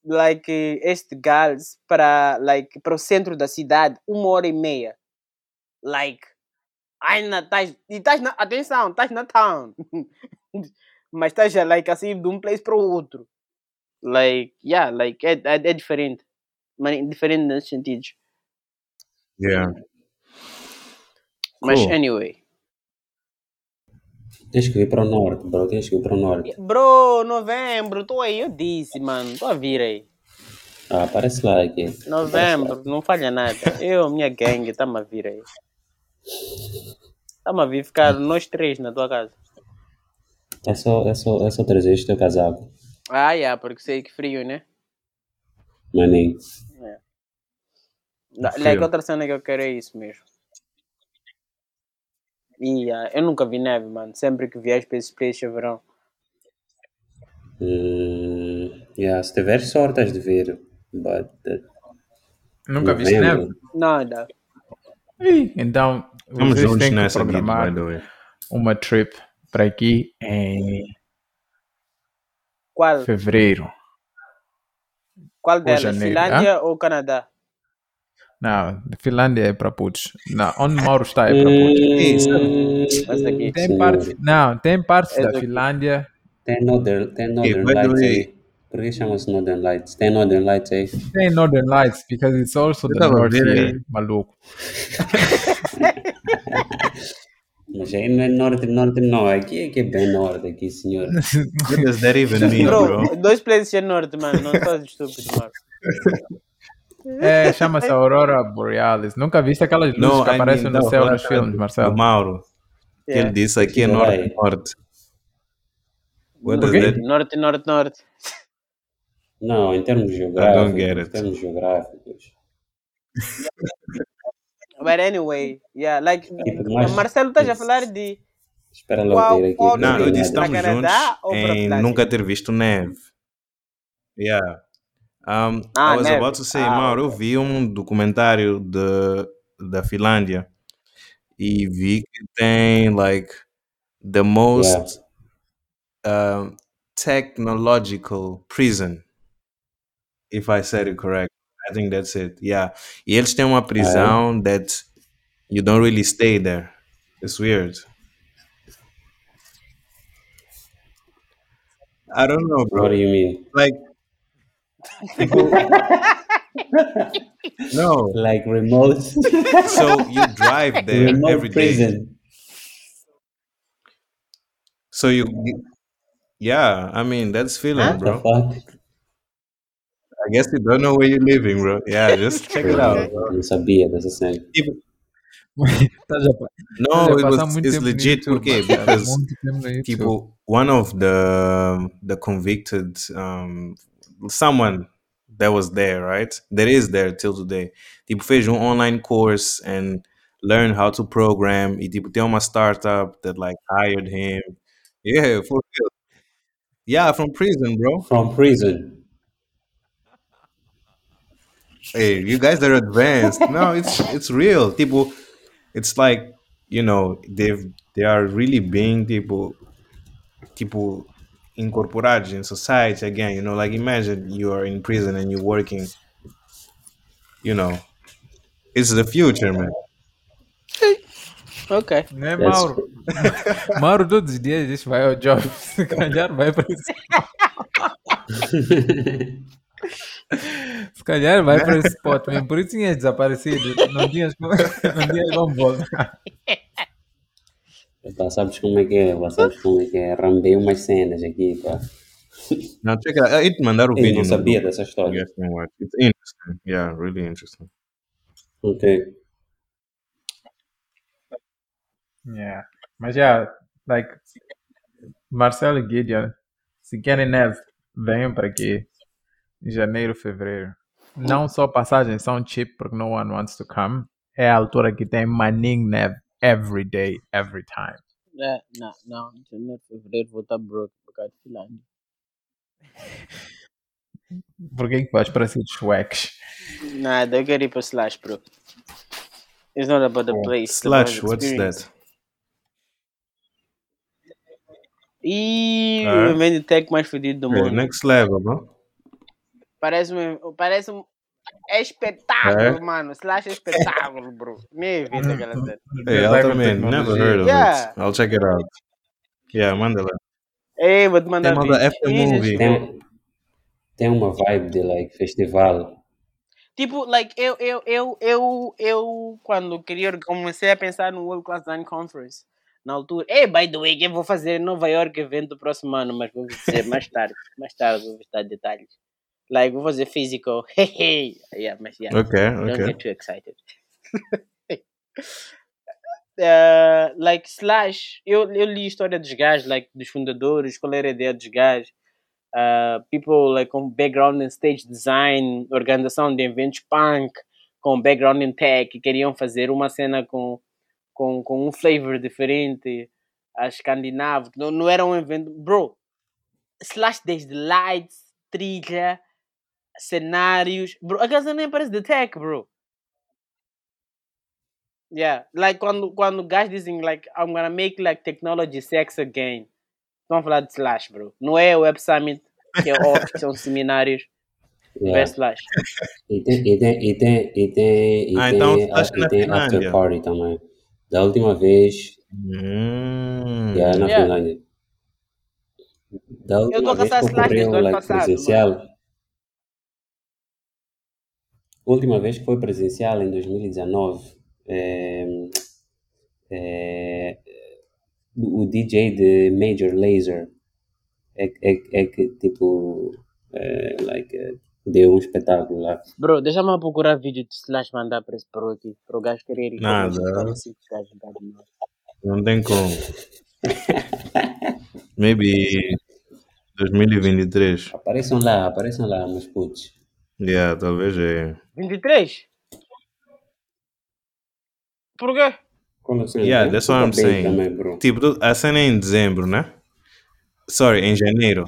Speaker 2: like, este Gales para, like, para o centro da cidade, uma hora e meia. Like, ainda estás, e estás na, atenção, estás na town. Mas estás, já, like, assim, de um place para o outro. Like, yeah, like, é, é, é diferente. Mas é diferente nesses sentidos.
Speaker 3: Yeah.
Speaker 2: Mas,
Speaker 3: Cool.
Speaker 2: anyway.
Speaker 4: Tens que ir para o norte, bro. Tens que ir para o norte.
Speaker 2: Bro, novembro, estou aí, eu disse, mano. Estou a vir aí.
Speaker 4: Ah, aparece lá aqui.
Speaker 2: Novembro, não falha nada. Eu, minha gangue, estamos a vir aí. Estamos a vir ficar nós três na tua casa.
Speaker 4: É só, é só, é só trazer este teu casaco.
Speaker 2: Ah, yeah, porque sei que frio, né?
Speaker 4: Maninho.
Speaker 3: Frio.
Speaker 2: Like, outra cena que eu quero é isso mesmo. E ah, eu nunca vi neve, mano. Sempre que viajo para esses places é verão.
Speaker 4: Hum, yeah, se tiveres sorte, has de ver. But, uh,
Speaker 1: Nunca viste
Speaker 4: novembro.
Speaker 1: neve?
Speaker 2: Nada.
Speaker 1: Ih, Então,
Speaker 3: Estamos juntos nessa,
Speaker 1: programar
Speaker 3: by the way.
Speaker 1: uma trip para aqui em
Speaker 2: Qual?
Speaker 1: fevereiro.
Speaker 2: Qual delas?
Speaker 1: janeiro,
Speaker 2: Finlândia ou Canadá?
Speaker 1: Não, Finlândia é para putos. Não, onde Mauro está é para putos.
Speaker 4: Hum.
Speaker 1: Tem parte, não, tem partes
Speaker 2: Essa
Speaker 1: da
Speaker 2: aqui.
Speaker 1: Finlândia.
Speaker 4: Tem Northern, tem Northern Lights aí. Por que chama-se Northern Lights? Tem Northern Lights aí.
Speaker 1: Tem Northern Lights, because it's also
Speaker 3: Eu
Speaker 1: the North here, maluco.
Speaker 4: Mas aí não é norte, norte não. Aqui é que é bem norte, aqui, senhor.
Speaker 3: What does that even mean, bro?
Speaker 2: Bro, dois places é norte, mano. Não faz estúpido, mano.
Speaker 1: É, chama-se Aurora Borealis. Nunca viste aquelas luzes que
Speaker 3: I
Speaker 1: aparecem
Speaker 3: mean,
Speaker 1: no céu nos filmes, Marcelo?
Speaker 3: Do Mauro. Que
Speaker 2: Yeah.
Speaker 3: ele disse aqui é norte norte. What does that
Speaker 2: Norte, norte, norte.
Speaker 4: Não, em termos
Speaker 3: get
Speaker 4: geográficos, em termos geográficos.
Speaker 2: But anyway, yeah, like,
Speaker 4: Tipo, mais-
Speaker 2: Marcelo, estás a falar de
Speaker 4: Espera lá
Speaker 2: Qual-
Speaker 4: ver aqui.
Speaker 2: qual
Speaker 3: Não, eu disse estamos juntos
Speaker 2: Canadá para
Speaker 3: em nunca ter visto neve. Yeah. Um,
Speaker 2: Ah,
Speaker 3: I was
Speaker 2: neve.
Speaker 3: about to say,
Speaker 2: Ah,
Speaker 3: Mauro, eu vi um documentário de, da Finlândia e vi que tem, like, the most um, technological prison. If I said it correct. I think that's it. Yeah. E eles têm uma prisão that you don't really stay there. It's weird. I don't know, bro.
Speaker 4: What do you mean?
Speaker 3: Like, people- no.
Speaker 4: Like remote,
Speaker 3: So you drive there
Speaker 4: remote
Speaker 3: every day.
Speaker 4: prison.
Speaker 3: So you, yeah. I mean, that's feeling,
Speaker 4: What the
Speaker 3: bro.
Speaker 4: Fuck?
Speaker 3: I guess you don't know where you're living, bro. Yeah, just check it out. Bro.
Speaker 4: Não sabia dessa cena.
Speaker 3: No, it was it's legit. Okay, because
Speaker 1: muito tempo no YouTube.
Speaker 3: people, one of the the convicted, um, someone that was there, right? That is there till today. Tipo fez um online course and learned how to program. E tipo tem uma startup that like hired him. Yeah, for real. Yeah, from prison, bro.
Speaker 4: From prison.
Speaker 3: Hey, you guys are advanced. No, it's it's real. Tipo, it's like you know they've they are really being tipo tipo incorporated in society again. You know, like imagine you are in prison and you're working. You know, it's the future, man.
Speaker 2: Ok.
Speaker 1: Né,
Speaker 4: That's-
Speaker 1: Mauro? Mauro todos os dias diz vai ao job. Se calhar vai para esse... Se calhar vai para esse spot mesmo. Por isso tinhas desaparecido. Não tinhas, não tinhas como voltar.
Speaker 4: Pá, sabes como é que é? Pá, sabes como é que é? Rambei umas cenas aqui, pá.
Speaker 3: Check it out. I te mandar o
Speaker 4: Eu
Speaker 3: vídeo.
Speaker 4: não
Speaker 3: no
Speaker 4: sabia
Speaker 3: grupo.
Speaker 4: dessa história.
Speaker 3: watch. It's interesting. Yeah, really interesting.
Speaker 4: Ok.
Speaker 1: Yeah. Mas já, like, Marcelo e Gideon, se querem neve, venham para aqui. Janeiro, fevereiro. Não só passagens são cheap porque no one wants to come. É a altura que tem maning neve every day, every time.
Speaker 2: É, não, não. Janeiro, fevereiro vou estar broke por causa de Finlândia.
Speaker 1: Por que que vais para esses swacks?
Speaker 2: Nada, eu quero ir para Slash, bro. It's not about the place. it's about
Speaker 3: Slash, what's that? Ah.
Speaker 2: o de tech mais fodido do mundo.
Speaker 3: next level, bro.
Speaker 2: Parece um, parece um é espetáculo,
Speaker 3: É?
Speaker 2: mano. Slash é espetáculo, bro. Nem vi aquela cena.
Speaker 3: Hey,
Speaker 1: with
Speaker 3: Never heard of
Speaker 2: Yeah.
Speaker 3: it. I'll check it out. Yeah, manda lá.
Speaker 2: Ei, vou te mandar
Speaker 3: Tem uma da
Speaker 2: vídeo.
Speaker 3: After
Speaker 2: Ih,
Speaker 3: Movie.
Speaker 4: Tem, tem uma vibe de like festival.
Speaker 2: Tipo, like, eu, eu, eu, eu, eu, quando queria, comecei a pensar no World Class Design Conference, na altura, hey, by the way, que eu vou fazer em Nova York evento do próximo ano, mas vou dizer mais tarde, mais tarde vou dar detalhes. Like, vou fazer physical, hehe, yeah, mas yeah,
Speaker 3: Okay,
Speaker 2: don't
Speaker 3: okay.
Speaker 2: get too excited. Uh, like, Slash, eu, eu li a história dos gajos, like, dos fundadores, qual era a ideia dos gajos, uh, people like com background in stage design, organização de eventos punk, com background in tech, que queriam fazer uma cena com, com, com um flavor diferente, a escandinavo, não, não era um evento, bro, slash desde lights, trilha, cenários, bro, a casa nem parece de tech, bro. Yeah, like quando, quando guys dizem like, I'm gonna make like technology sex again, estão a falar de Slash, bro. Não é o Web Summit, que é off, são seminários, é
Speaker 4: Yeah.
Speaker 2: Slash.
Speaker 4: E tem, e tem, e tem, e tem, e
Speaker 3: Ah,
Speaker 4: tem,
Speaker 3: então
Speaker 4: a- e tem after party também. Da última vez,
Speaker 3: Mm.
Speaker 4: yeah, na
Speaker 2: Yeah.
Speaker 4: Finlândia. Da
Speaker 2: tô
Speaker 4: última
Speaker 2: a
Speaker 4: vez que
Speaker 2: o ano
Speaker 4: like,
Speaker 2: passado,
Speaker 4: presencial. Última vez que foi presencial em 2019. É, é, o DJ de Major Laser é, é, é que tipo é, like, é, deu um espetáculo lá.
Speaker 2: Bro, deixa-me procurar vídeo de Slash mandar para esse pro aqui. Para o gajo querer ir
Speaker 3: Nada. Não tem como. Maybe 2023.
Speaker 4: Apareçam lá, apareçam lá, meus putos.
Speaker 3: Yeah, talvez é.
Speaker 2: 23? Por quê?
Speaker 4: Quando você
Speaker 3: Yeah, that's what I'm saying.
Speaker 4: Também.
Speaker 3: Tipo, a cena é em dezembro, né? Sorry, em janeiro.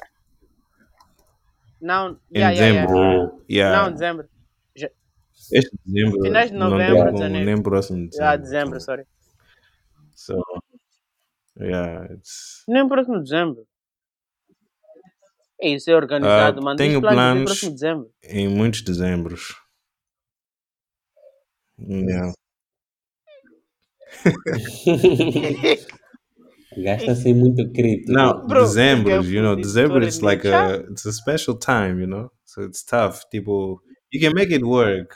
Speaker 2: Não,
Speaker 3: Em
Speaker 2: yeah, yeah,
Speaker 3: dezembro.
Speaker 2: yeah.
Speaker 4: Ah,
Speaker 3: Yeah.
Speaker 2: Não, dezembro.
Speaker 3: Este dezembro.
Speaker 2: Finais de
Speaker 3: não
Speaker 2: novembro,
Speaker 3: como,
Speaker 2: janeiro.
Speaker 3: nem próximo de
Speaker 2: Ah,
Speaker 3: dezembro.
Speaker 2: dezembro, sorry.
Speaker 3: So, yeah, it's.
Speaker 2: Nem próximo dezembro. É isso, é organizado,
Speaker 3: Ah,
Speaker 2: mano.
Speaker 3: tenho
Speaker 2: planos de
Speaker 3: planos.
Speaker 2: próximo dezembro.
Speaker 3: Em muitos dezembros. Yeah.
Speaker 4: Gasta assim muito crítico.
Speaker 3: Now,
Speaker 2: Bro,
Speaker 3: December,
Speaker 2: porque
Speaker 3: you know, December is like a it's a special time, you know. So it's tough. People, you can make it work,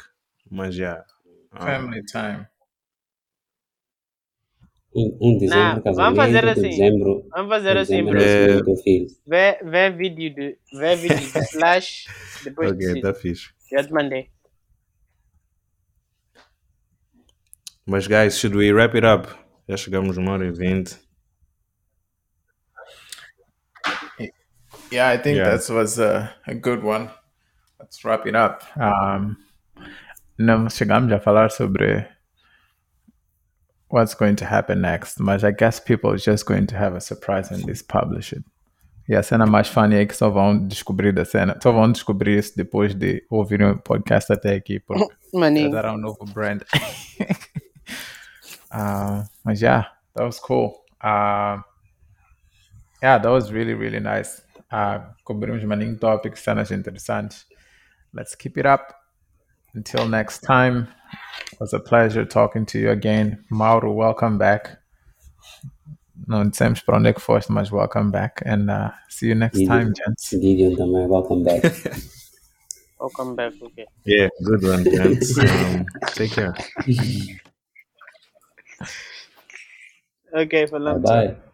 Speaker 3: mas yeah. um,
Speaker 1: Family time.
Speaker 4: Um dezembro,
Speaker 2: Não,
Speaker 4: casamento,
Speaker 2: vamos fazer assim.
Speaker 4: dezembro,
Speaker 2: Vamos fazer assim,
Speaker 4: dezembro,
Speaker 2: bro.
Speaker 3: É.
Speaker 4: do filho.
Speaker 2: Vê, vê vídeo de, vê vídeo de Slash, depois
Speaker 3: ok, tá fixe.
Speaker 2: Já te mandei.
Speaker 3: Mas guys, should we wrap it up? Já chegamos uma hora e vinte.
Speaker 1: Yeah, I think
Speaker 3: Yeah.
Speaker 1: that was a, a good one. Let's wrap it up. Um, não chegamos a falar sobre what's going to happen next, mas I guess people are just going to have a surprise when this publish it. E a cena mais funny é que só vão descobrir da cena, só vão descobrir isso depois de ouvirem o podcast até aqui, porque
Speaker 2: Maninho.
Speaker 1: já dará um novo brand. uh, mas yeah, that was cool. Uh, yeah, that was really, really nice. Uh, cobrimos maninho topics, cenas interessantes. Let's keep it up. Until next time, it was a pleasure talking to you again. Mauro, welcome back. No, dissemos para onde é que foste, mas welcome back. And uh, see you next time, gents.
Speaker 4: Gideon welcome back.
Speaker 2: Welcome back, okay.
Speaker 3: Yeah, good one, gents. um, take care.
Speaker 2: Ok,
Speaker 4: for
Speaker 2: falamos.
Speaker 4: bye.